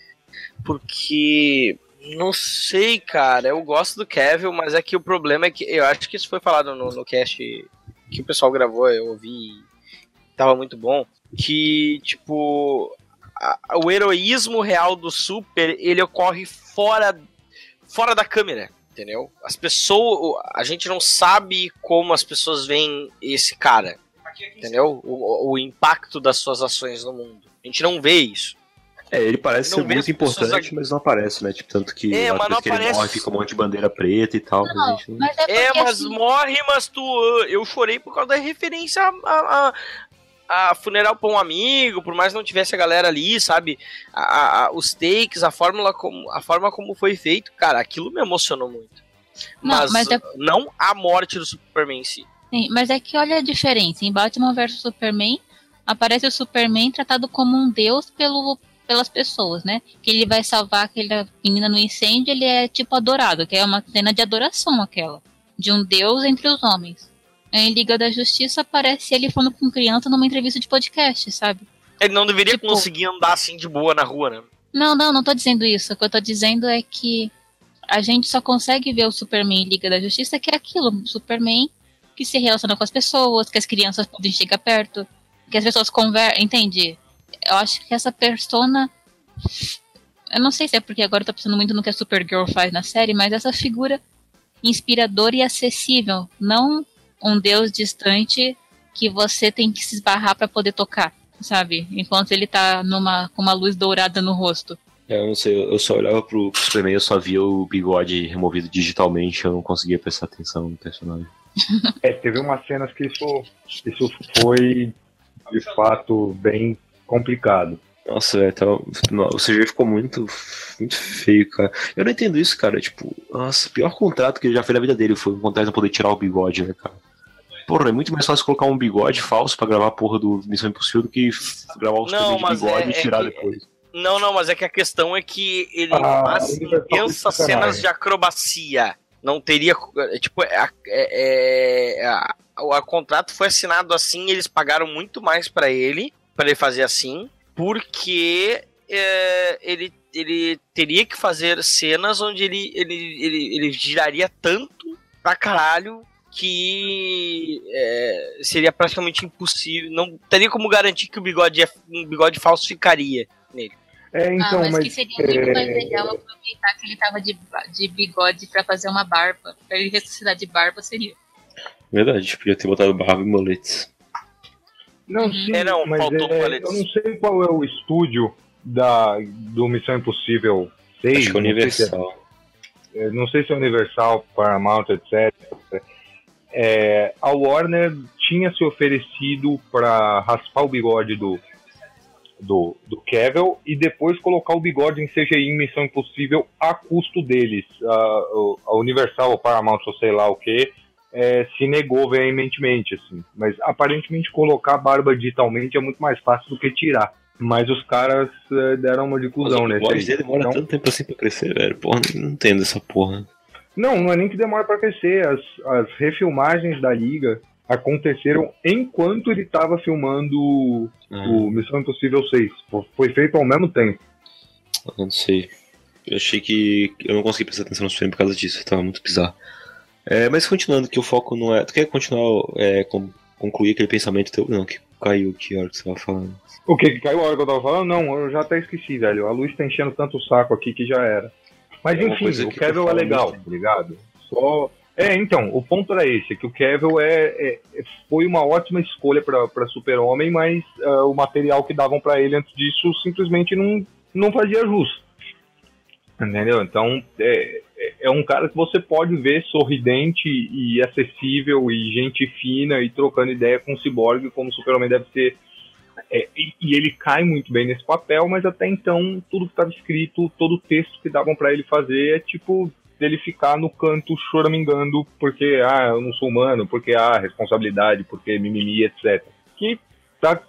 porque não sei, cara. Eu gosto do Kevin, mas é que o problema é que eu acho que isso foi falado no, no cast que o pessoal gravou, eu ouvi e tava muito bom. Que, tipo, o heroísmo real do Super ele ocorre fora, fora da câmera. Entendeu? As pessoas. A gente não sabe como as pessoas veem esse cara. Entendeu? O, o- impacto das suas ações no mundo. A gente não vê isso. É, ele parece Não ser muito importante, mas não aparece, né? Tipo, tanto que É, lá mas não que ele aparece. morre, fica um monte de bandeira preta e tal. mas a Não, gente não... mas é É, mas assim, morre, mas tu. Eu chorei por causa da referência a, a, a- funeral pra um amigo, por mais não tivesse a galera ali, sabe? A- a- os takes, a fórmula como, a forma como foi feito, cara, aquilo me emocionou muito. Não, mas mas é- não a morte do Superman em si. Sim, mas é que olha a diferença. Em Batman vs Superman, aparece o Superman tratado como um deus pelo, pelas pessoas, né? Que ele vai salvar aquela menina no incêndio, ele é tipo adorado, que é uma cena de adoração aquela. De um deus entre os homens. Em Liga da Justiça aparece ele falando com criança numa entrevista de podcast, sabe? Ele não deveria Tipo- conseguir andar assim de boa na rua, né? Não, não, não tô dizendo isso. O que eu tô dizendo é que a gente só consegue ver o Superman em Liga da Justiça que é aquilo, Superman que se relaciona com as pessoas, que as crianças podem chegar perto, que as pessoas conversam, entende? Eu acho que essa persona eu não sei se é porque agora eu tô pensando muito no que a Supergirl faz na série, mas essa figura inspiradora e acessível, não um deus distante que você tem que se esbarrar pra poder tocar, sabe? Enquanto ele tá numa com uma luz dourada no rosto. É, eu não sei, eu só olhava pro, pro Superman, eu só via o bigode removido digitalmente, eu não conseguia prestar atenção no personagem. É, teve umas cenas que isso, isso foi, de fato, bem complicado. Nossa, velho, tá, no- o CGI ficou muito, muito feio, cara. Eu não entendo isso, cara. Tipo, nossa, o pior contrato que ele já fez na vida dele foi um contrato não poder tirar o bigode, né, cara? Porra, é muito mais fácil colocar um bigode falso pra gravar a porra do Missão Impossível do que gravar o Não, de bigode é- e tirar é que- depois. Não, não, mas é que a questão é que ele Ah, faz intensas cenas de acrobacia. Não teria. é, Tipo, é, é, é, a- o a contrato foi assinado assim, eles pagaram muito mais pra ele, pra ele fazer assim, porque é, ele, ele teria que fazer cenas onde ele, ele, ele, ele giraria tanto pra caralho que é, seria praticamente impossível. Não teria como garantir que o bigode, é- um bigode falso ficaria nele. É, então, ah, mas, mas, que seria muito é, mais legal aproveitar que ele tava de, de bigode pra fazer uma barba. Pra ele ressuscitar de barba seria. Verdade, podia ter botado barba e moletes. Não, Uhum. sim, É, não, mas faltou é, paletes. eu não sei qual é o estúdio da, do Missão Impossível 6. Acho que é não sei se é- universal. é, não sei se é Universal, Paramount, etc. É, a Warner tinha se oferecido para raspar o bigode do, do, do Cavill e depois colocar o bigode em CGI em Missão Impossível a custo deles. A, o- a Universal, ou Paramount, ou sei lá o que, se negou veementemente. Assim. Mas aparentemente colocar a barba digitalmente é muito mais fácil do que tirar. Mas os caras é, deram uma de cuzão o bigode dele demora Então- tanto tempo assim pra crescer, velho. Porra, não entendo essa porra. Não, não é nem que demora pra crescer. As, as refilmagens da liga aconteceram enquanto ele estava filmando o Ah, Missão Impossível 6. Fo- Foi feito ao mesmo tempo. eu não sei. Eu achei que eu não consegui prestar atenção no filme por causa disso, tava muito bizarro. É, mas continuando, que o foco não é. Tu quer continuar, é, com- concluir aquele pensamento teu? Não, que caiu a hora que você tava falando. O que? Que caiu a hora que eu tava falando? Não, eu já até esqueci, velho. A luz tá enchendo tanto o saco aqui que já era. Mas É enfim, o eu é legal, tá ligado? Só. É, então, o ponto era esse, que o Kevin é, é- foi uma ótima escolha pra pra Super-Homem, mas ah, o material que davam pra ele antes disso simplesmente não, não fazia jus. Entendeu? Então, é, é- é um cara que você pode ver sorridente e acessível e gente fina e trocando ideia com o Cyborg como o Super-Homem deve ser é, e, e ele cai muito bem nesse papel, mas até então tudo que estava escrito, todo o texto que davam para ele fazer é tipo dele ficar no canto choramingando porque ah, eu não sou humano, porque ah, responsabilidade, porque mimimi, etc. Que tá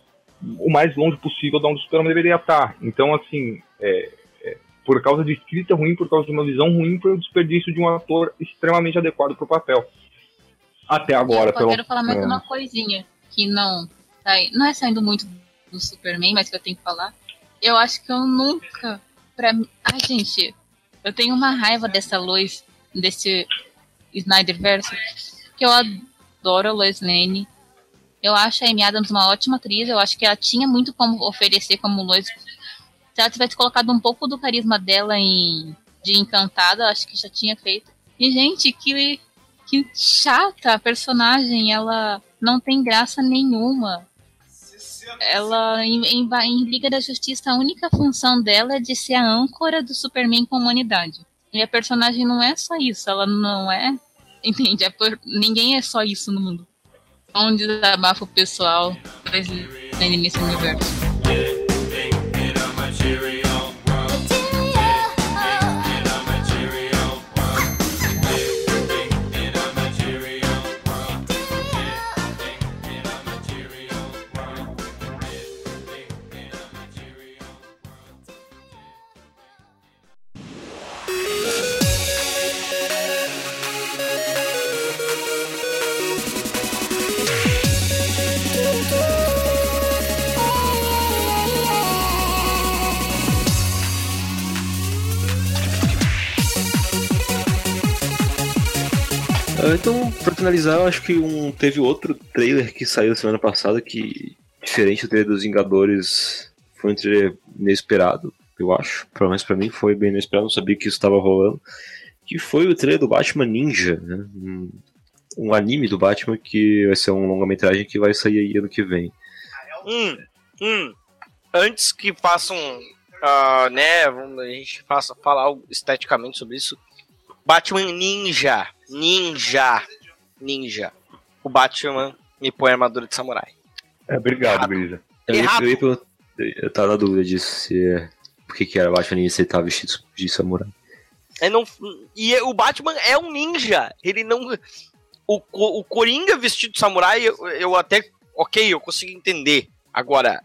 o mais longe possível de onde o Superman deveria estar. Então, assim, é, é, por causa de escrita ruim, por causa de uma visão ruim, foi o desperdício de um ator extremamente adequado para o papel. Até agora, eu pelo quero falar mais é. uma coisinha que não sai- não é saindo muito do Superman, mas que eu tenho que falar. Eu acho que eu nunca, pra ai gente, eu tenho uma raiva dessa Lois, desse Snyderverse, que eu adoro a Lois Lane. Eu acho a Amy Adams uma ótima atriz, eu acho que ela tinha muito como oferecer como Lois. Se ela tivesse colocado um pouco do carisma dela em de Encantada, acho que já tinha feito. E gente, que que chata a personagem, ela não tem graça nenhuma. Ela, em, em, em Liga da Justiça, a única função dela é de ser a âncora do Superman com a humanidade. E a personagem não é só isso, ela não é. [laughs] Entende? É por- ninguém é só isso no mundo. É um desabafo pessoal mas nesse universo. Então, pra finalizar, eu acho que um, teve outro trailer que saiu semana passada que, diferente do trailer dos Vingadores, foi um trailer inesperado, eu acho. Pelo menos pra mim foi bem inesperado, não sabia que isso estava rolando. Que foi o trailer do Batman Ninja, né? Um, um anime do Batman que vai ser um longa-metragem que vai sair aí ano que vem. Hum, hum. Antes que façam, ah, né, a gente faça falar esteticamente sobre isso. Batman Ninja, Ninja, Ninja. O Batman me põe armadura de samurai. É, obrigado. Brisa. Eu, eu, perguntar- eu tava na dúvida disso, se é. Por que, que era Batman Ninja se ele tava vestido de samurai? É não, e o Batman é um ninja. Ele não. O, Co- o Coringa vestido de samurai, eu, eu até. Ok, eu consigo entender. Agora,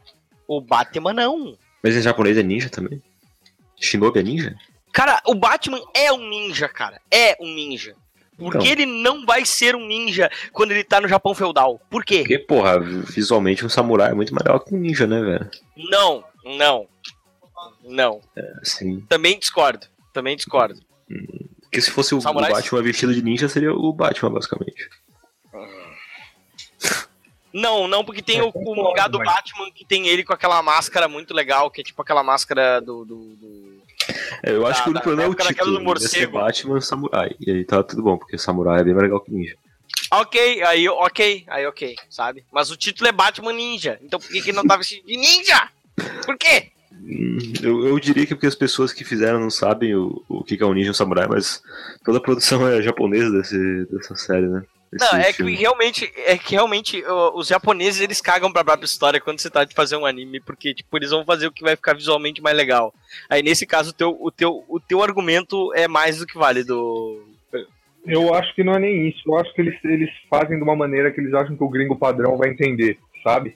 o Batman não. Mas em japonês é ninja também? Shinobi é ninja? Cara, o Batman é um ninja, cara. É um ninja. Por Então. que ele não vai ser um ninja quando ele tá no Japão feudal? Por quê? Porque, porra, visualmente um samurai é muito melhor que um ninja, né, velho? Não, não. Não. Assim. Também discordo. Também discordo. Porque se fosse o, o? Batman vestido de ninja, seria o Batman, basicamente. Não, não, porque tem É, o, o mangá do mas- Batman que tem ele com aquela máscara muito legal, que é tipo aquela máscara do. do- do- É, eu acho Da- que o único problema é o título. do ser morcego. Batman Samurai. E aí tá tudo bom, porque samurai é bem mais legal que ninja. Ok, aí ok, aí ok, sabe? Mas o título é Batman Ninja. Então por que, que não tá vestido de ninja? Por quê? Hum, Eu, eu diria que porque as pessoas que fizeram não sabem o, o que que é um ninja e um samurai, mas toda a produção é japonesa desse, dessa série, né? Não, é que filme. realmente, é que realmente os japoneses eles cagam pra própria história quando você tá de fazer um anime, porque tipo, eles vão fazer o que vai ficar visualmente mais legal. Aí nesse caso o teu, o teu, o teu argumento é mais do que válido. Eu acho que não é nem isso. Eu acho que eles, eles fazem de uma maneira que eles acham que o gringo padrão vai entender, sabe?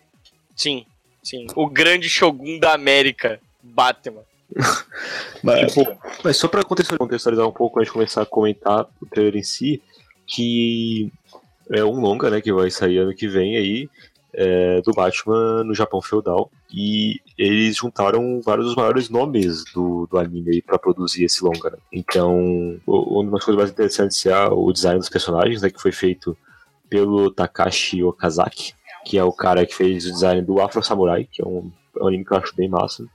Sim, sim. O grande shogun da América, Batman. [laughs] Mas, Tipo, mas só pra contextualizar contextualizar um pouco antes de começar a comentar o trailer em si, que é um longa, né, que vai sair ano que vem aí, é, do Batman no Japão feudal. E eles juntaram vários dos maiores nomes do, do anime pra produzir esse longa, né? Então, uma das coisas mais interessantes é o design dos personagens, né, que foi feito pelo Takashi Okazaki, que é o cara que fez o design do Afro Samurai, que é um, é um anime que eu acho bem massa.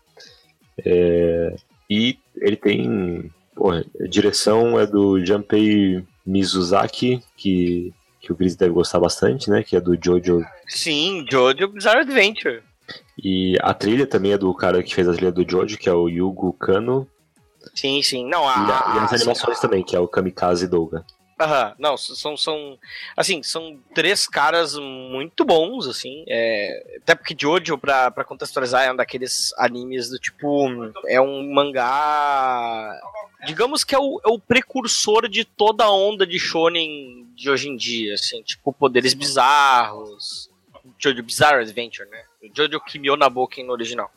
É, e ele tem. Porra, a direção é do Junpei Mizuzaki, que, que o Gris deve gostar bastante, né? Que é do Jojo. Sim, Jojo Bizarre Adventure. E a trilha também é do cara que fez a trilha do Jojo, que é o Yugo Kano. Sim, sim. Não, E, a, a- e as a- animações também, que é o Kamikaze Douga. Aham, não, são, são, assim, são três caras muito bons, assim, é, até porque Jojo, pra, pra contextualizar, é um daqueles animes do tipo, é um mangá, digamos que é o, é o precursor de toda a onda de shonen de hoje em dia, assim, tipo, poderes bizarros, Jojo Bizarre Adventure, né, Jojo Kimio na boca no original.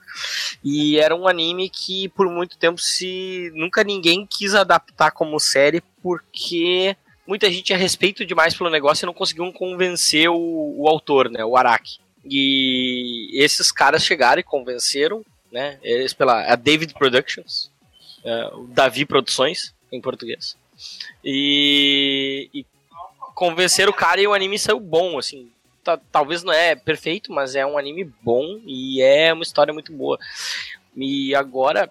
E era um anime que por muito tempo se nunca ninguém quis adaptar como série porque muita gente a respeito demais pelo negócio e não conseguiam convencer o, o autor, né, o Araki. E esses caras chegaram e convenceram, né, eles pela a David Productions, é, Davi Produções em português. E, e convenceram o cara e o anime saiu bom, assim. Ta- talvez não é perfeito, mas é um anime bom e é uma história muito boa. E agora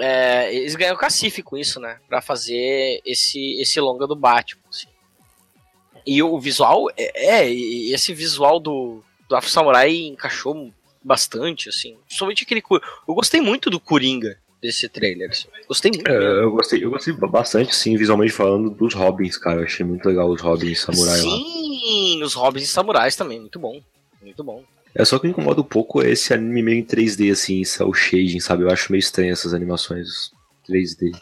é, eles ganham cacife com isso, né? Pra fazer esse, esse longa do Batman. assim. E o visual, é, é, esse visual do, do Afro Samurai encaixou bastante, assim. Principalmente aquele. Eu gostei muito do Coringa desse trailer. assim. Gostei muito. É, eu gostei, eu gostei bastante, sim, visualmente falando, dos Robins, cara. Eu achei muito legal os Robins Samurai lá. Sim, os Robins e Samurais também, muito bom. Muito bom. É só que me incomoda um pouco esse anime meio em 3D, assim, o shading, sabe? Eu acho meio estranho essas animações 3D.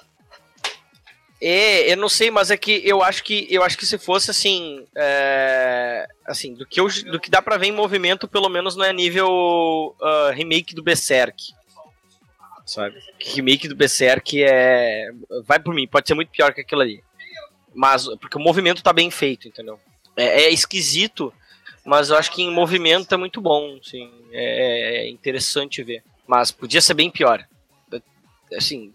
É, eu não sei, mas é que eu acho que eu acho que se fosse assim, é, assim, do que eu, do que dá pra ver em movimento, pelo menos não é nível ah, remake do Berserk. Sabe? Remake do Berserk é vai por mim, pode ser muito pior que aquilo ali. Mas porque o movimento tá bem feito, entendeu? É, é esquisito, mas eu acho que em movimento é muito bom, sim. É, é interessante ver. Mas podia ser bem pior. Assim,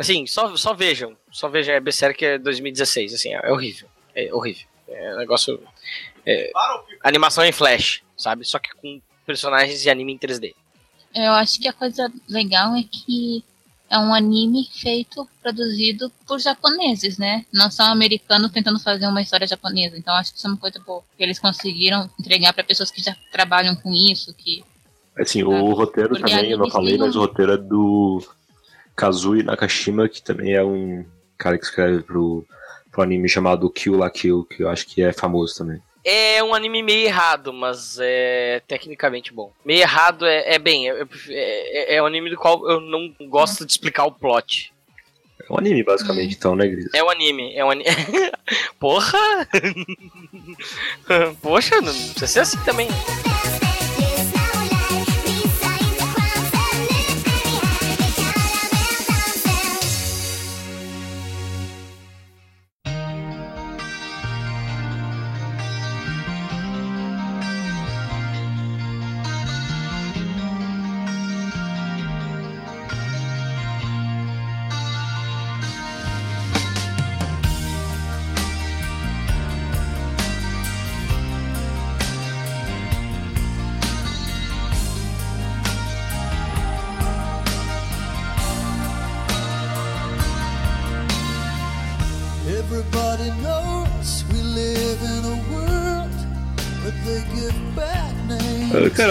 Assim, só, só vejam. Só vejam. É Berserk é 2016. Assim, é, é horrível. É horrível. É um negócio. é, animação em flash, sabe? Só que com personagens de anime em 3D. Eu acho que a coisa legal é que é um anime feito, produzido por japoneses, né? Não são americanos tentando fazer uma história japonesa. Então acho que isso é uma coisa boa. Que eles conseguiram entregar para pessoas que já trabalham com isso, que Assim, o roteiro Porque também, eu não falei, mas o roteiro é do Kazui Nakashima, que também é um cara que escreve pro, pro anime chamado Kill La Kill, que eu acho que é famoso também. É um anime meio errado, mas é tecnicamente bom. Meio errado é, é bem. É, é, é um anime do qual eu não gosto de explicar o plot. É um anime, basicamente, então, né, Gris? É um anime, é um anime. [laughs] Porra! [laughs] Poxa, não precisa ser assim também.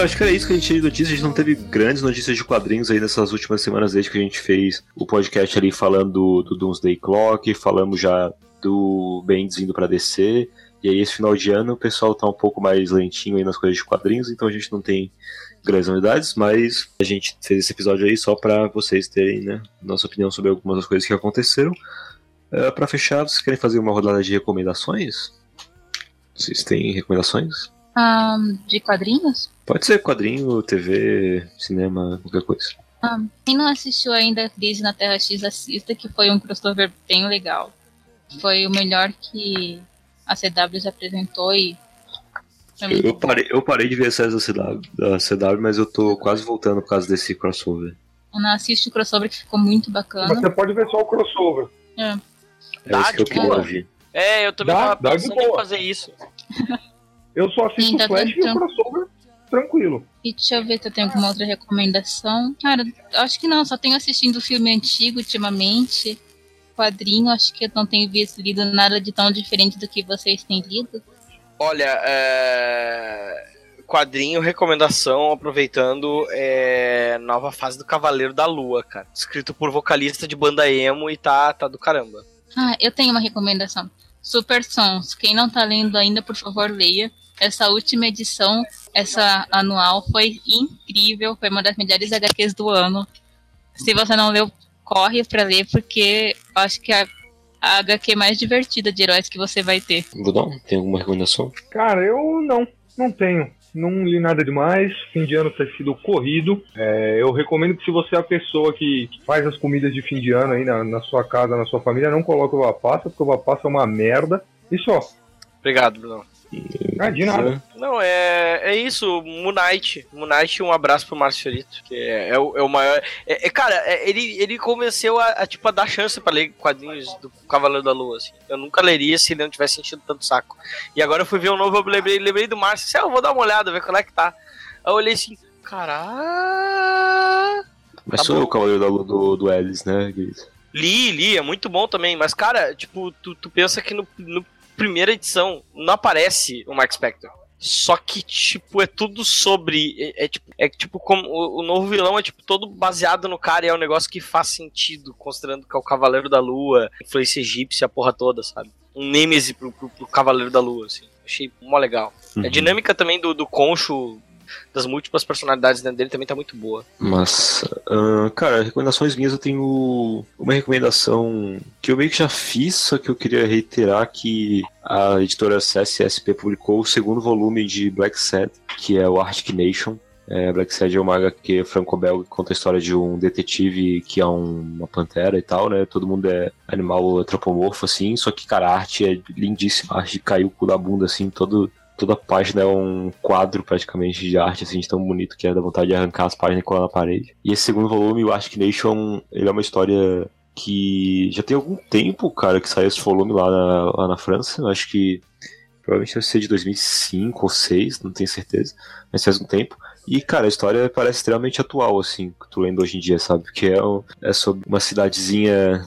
Cara, acho que era isso que a gente tinha de notícias. A gente não teve grandes notícias de quadrinhos aí nessas últimas semanas desde que a gente fez o podcast ali falando do, do Doomsday Clock, falamos já do Bendis indo pra DC. E aí, esse final de ano, o pessoal tá um pouco mais lentinho aí nas coisas de quadrinhos, então a gente não tem grandes novidades, mas a gente fez esse episódio aí só pra vocês terem, né, nossa opinião sobre algumas das coisas que aconteceram. Uh, para fechar, vocês querem fazer uma rodada de recomendações? Vocês têm recomendações? ah, de quadrinhos. Pode ser quadrinho, TV, cinema, qualquer coisa. Quem não assistiu ainda Crise na Terra X, assista, que foi um crossover bem legal. Foi o melhor que a CW já apresentou e. Eu, eu parei, eu parei de ver as séries da CW, da CW, mas eu tô quase voltando por causa desse crossover. Ana assiste o crossover que ficou muito Mas bacana. você pode ver só o crossover. É Dá isso que eu queria ouvir. É, eu também Dá- tava pensando em fazer isso. Eu só assisto o Flash e o crossover tranquilo. E deixa eu ver se eu tenho alguma outra recomendação. Cara, acho que não, só tenho assistindo filme antigo ultimamente. Quadrinho, acho que eu não tenho visto lido nada de tão diferente do que vocês têm lido. Olha, é... quadrinho, recomendação, aproveitando, é... nova fase do Cavaleiro da Lua, cara. Escrito por vocalista de banda emo e tá, tá do caramba. Ah, eu tenho uma recomendação. Super Sons. Quem não tá lendo ainda, por favor, leia. Essa última edição, essa anual, foi incrível. Foi uma das melhores HQs do ano. Se você não leu, corre pra ler, porque eu acho que é a HQ mais divertida de heróis que você vai ter. Budão, tem alguma recomendação? Cara, eu não, não tenho. Não li nada demais. Fim de ano tem sido corrido. É, eu recomendo que se você é a pessoa que que faz as comidas de fim de ano aí na, na sua casa, na sua família, não coloque o passa, porque o passa é uma merda. E só. Obrigado, Bruno. Ah, de nada. Não, é, é isso, Moon Knight. Moon Knight, um abraço pro Márcio Fiorito, que é, é o, é o maior. É, é, cara, é, ele, ele convenceu a, a, tipo, a dar chance pra ler quadrinhos do Cavaleiro da Lua. Assim. Eu nunca leria se ele não tivesse sentido tanto saco. E agora eu fui ver um novo, eu lembrei, lembrei do Márcio. Disse, ah, eu vou dar uma olhada, ver qual é que tá. Aí eu olhei assim, caralho. Mas Tá sou bom. eu o Cavaleiro da Lua do, do Ellis, né, Gris? Li, li, é muito bom também. Mas, cara, tipo, tu, tu pensa que no, no primeira edição não aparece o Mark Spector. Só que, tipo, é tudo sobre. É, é tipo, é tipo como. O, o novo vilão é, tipo, todo baseado no cara e é um negócio que faz sentido, considerando que é o Cavaleiro da Lua, influência egípcia, a porra toda, sabe? Um nêmese pro, pro, pro Cavaleiro da Lua, assim. Achei mó legal. Uhum. A dinâmica também do, do concho, das múltiplas personalidades dentro dele também tá muito boa. Mas, ah, cara, recomendações minhas eu tenho uma recomendação que eu meio que já fiz, só que eu queria reiterar que a editora CSSP publicou o segundo volume de Black Sad, que é o Arctic Nation. É, Black Sad é uma HQ franco-belga que conta a história de um detetive que é um- uma pantera e tal, né? Todo mundo é animal antropomorfo, assim, só que, cara, a arte é lindíssima. A arte caiu o cu da bunda, assim, todo, toda a página é um quadro praticamente de arte, assim, de tão bonito que é, dá vontade de arrancar as páginas e colar na parede. E esse segundo volume, o Arctic Nation, ele é uma história que já tem algum tempo, cara, que saiu esse volume lá na, lá na França. Eu acho que provavelmente deve ser de 2005 ou 2006, não tenho certeza, mas faz um tempo. E, cara, a história parece extremamente atual, assim, que tu lendo hoje em dia, sabe? Porque é, é sobre uma cidadezinha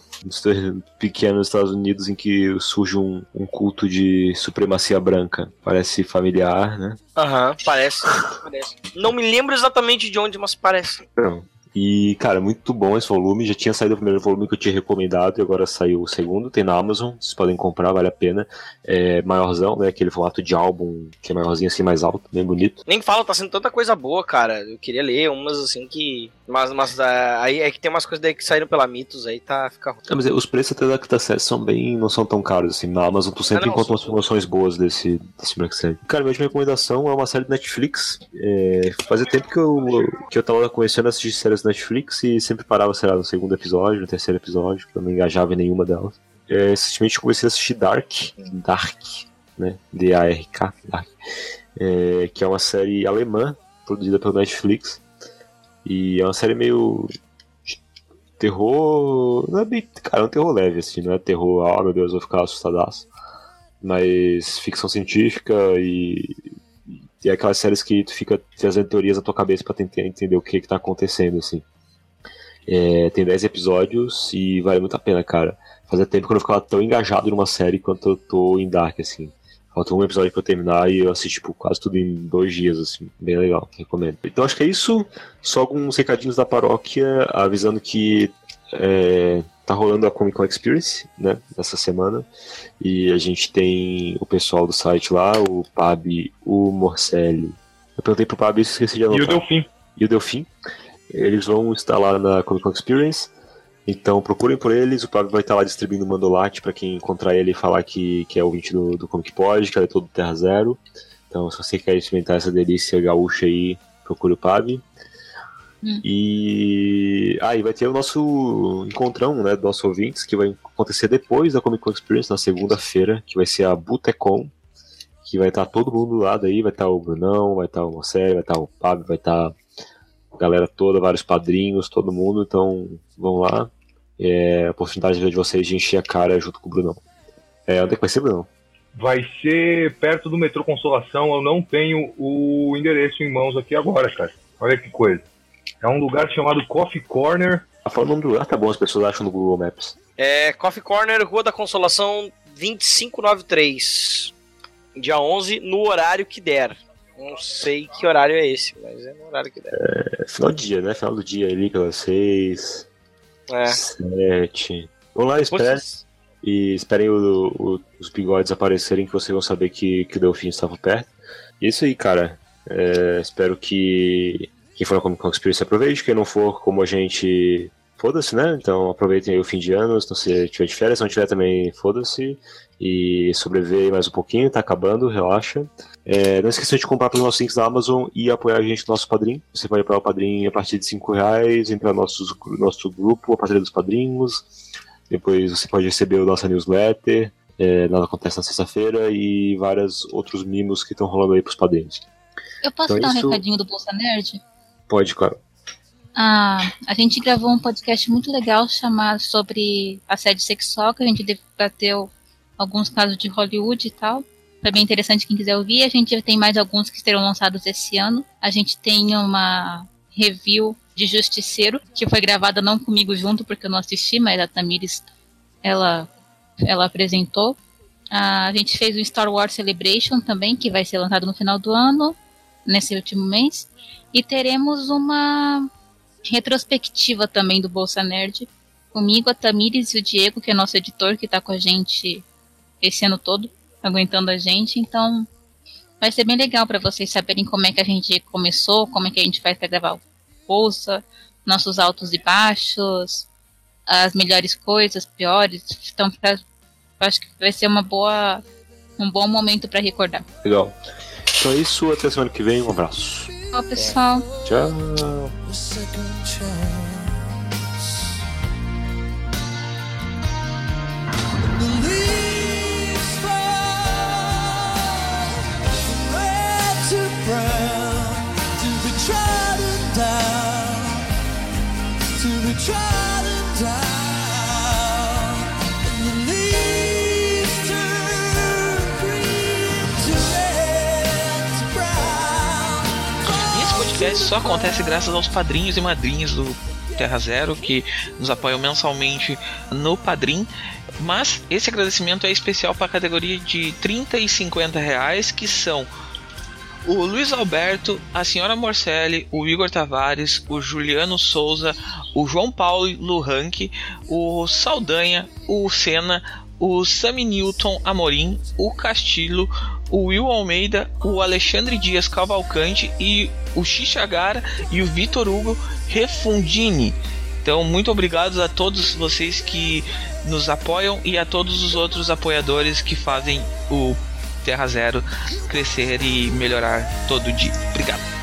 pequena nos Estados Unidos em que surge um, um culto de supremacia branca. Parece familiar, né? Aham, parece, parece. Não me lembro exatamente de onde, mas parece. Não. E, cara, muito bom esse volume. Já tinha saído o primeiro volume que eu tinha recomendado e agora saiu o segundo. Tem na Amazon, vocês podem comprar, vale a pena. É maiorzão, né? Aquele formato de álbum que é maiorzinho assim, mais alto, bem bonito. Nem falo, tá sendo tanta coisa boa, cara. Eu queria ler umas assim que. Mas, mas ah, aí é que tem umas coisas daí que saíram pela Mitos, aí tá. Fica ruim. Ah, mas os preços até da Set são bem. não são tão caros assim. Na Amazon tu sempre Ah, não, encontra umas promoções boas desse, desse Black Sad. Cara, minha última recomendação é uma série do Netflix. É, fazia tempo que eu, que eu tava conhecendo assistir séries do Netflix e sempre parava, sei lá, no segundo episódio, no terceiro episódio, que eu não engajava em nenhuma delas. É, recentemente comecei a assistir Dark. Dark, né? D-A-R-K, Dark. É, que é uma série alemã, produzida pelo Netflix. E é uma série meio terror. Não é bem. Cara, é um terror leve, assim, não é terror, ah meu Deus, eu vou ficar assustadaço. Mas ficção científica e. E é aquelas séries que tu fica fazendo teorias na tua cabeça pra tentar entender o que que tá acontecendo, assim. É, tem 10 episódios e vale muito a pena, cara. Fazia tempo que eu não ficava tão engajado numa série quanto eu tô em Dark, assim. Falta um episódio pra eu terminar e eu assisti tipo, quase tudo em dois dias, assim. Bem legal, recomendo. Então acho que é isso. Só alguns recadinhos da paróquia avisando que é, tá rolando a Comic Con Experience, né? Nessa semana. E a gente tem o pessoal do site lá, o Pab, o Morcelli. Eu perguntei pro Pab e esqueci de E anotar o Delfim. e o Delfim. Eles vão estar lá na Comic Con Experience. Então procurem por eles, o Pablo vai estar lá distribuindo o Mandolate para quem encontrar ele e falar que, que é ouvinte do, do Comic Pod, que é todo Terra Zero. Então se você quer experimentar essa delícia gaúcha aí, procure o Pab. Hum. E aí vai ter o nosso encontrão, né, dos nossos ouvintes, que vai acontecer depois da Comic Con Experience, na segunda-feira, que vai ser a Butecon, que vai estar todo mundo do lado aí, vai estar o Brunão, vai estar o Marcelo, vai estar o Pablo, vai estar a galera toda, vários padrinhos, todo mundo, então vão lá. É a oportunidade de vocês de encher a cara junto com o Brunão. É, onde é que vai ser, Brunão? Vai ser perto do metrô Consolação. Eu não tenho o endereço em mãos aqui agora, cara. Olha que coisa. É um lugar chamado Coffee Corner. Ah, fala o nome do lugar, tá bom, as pessoas acham no Google Maps. É Coffee Corner, Rua da Consolação 2593. Dia 11, no horário que der. Não sei que horário é esse, mas é no horário que der. É final do dia, né? Final do dia ali, pelas seis, É. sete. Vão lá. Putz, E esperem o- o- os bigodes aparecerem que vocês vão saber que, que o Delfim estava perto. E é isso aí, cara. É, espero que quem for na Comic Con Experience aproveite. Quem não for, como a gente, foda-se, né? Então aproveitem aí o fim de ano. Se tiver de férias, se não tiver também, foda-se. E sobreviver mais um pouquinho, tá acabando, relaxa. É, não esqueça de comprar pelos nossos links da Amazon e apoiar a gente no nosso padrinho. Você pode apoiar o padrinho a partir de 5 reais, entrar no nosso, nosso grupo, a partir dos padrinhos. Depois você pode receber a nossa newsletter. É, ela acontece na sexta-feira e vários outros mimos que estão rolando aí pros padrinhos. Eu posso Então dar um isso- recadinho do Bolsa Nerd? Pode, claro. Ah, a gente gravou um podcast muito legal chamado sobre assédio sexual, que a gente debateu alguns casos de Hollywood e tal. Foi bem interessante quem quiser ouvir. A gente tem mais alguns que serão lançados esse ano. A gente tem uma review de Justiceiro, que foi gravada não comigo junto, porque eu não assisti, mas a Tamires, ela, ela apresentou. Ah, a gente fez o Star Wars Celebration também, que vai ser lançado no final do ano, nesse último mês. E teremos uma retrospectiva também do Bolsa Nerd. Comigo, a Tamires e o Diego, que é nosso editor, que tá com a gente esse ano todo, aguentando a gente. Então, vai ser bem legal para vocês saberem como é que a gente começou, como é que a gente faz para gravar Bolsa, nossos altos e baixos, as melhores coisas, piores. Então, pra, acho que vai ser uma boa, um bom momento para recordar. Legal. Então é isso, até semana que vem. Um abraço. Tchau, pessoal. Tchau. Podcast só acontece graças aos padrinhos e madrinhas do Terra Zero que nos apoiam mensalmente no Padrim. Mas esse agradecimento é especial para a categoria de 30 e 50 reais, que são o Luiz Alberto, a senhora Morcelli, o Igor Tavares, o Juliano Souza, o João Paulo Luhank, o Saldanha, o Senna, o Sami Newton Amorim, o Castilho, o Will Almeida, o Alexandre Dias Cavalcante e o Xixagara e o Vitor Hugo Refundini. Então, muito obrigado a todos vocês que nos apoiam e a todos os outros apoiadores que fazem o Terra Zero crescer e melhorar todo dia. Obrigado.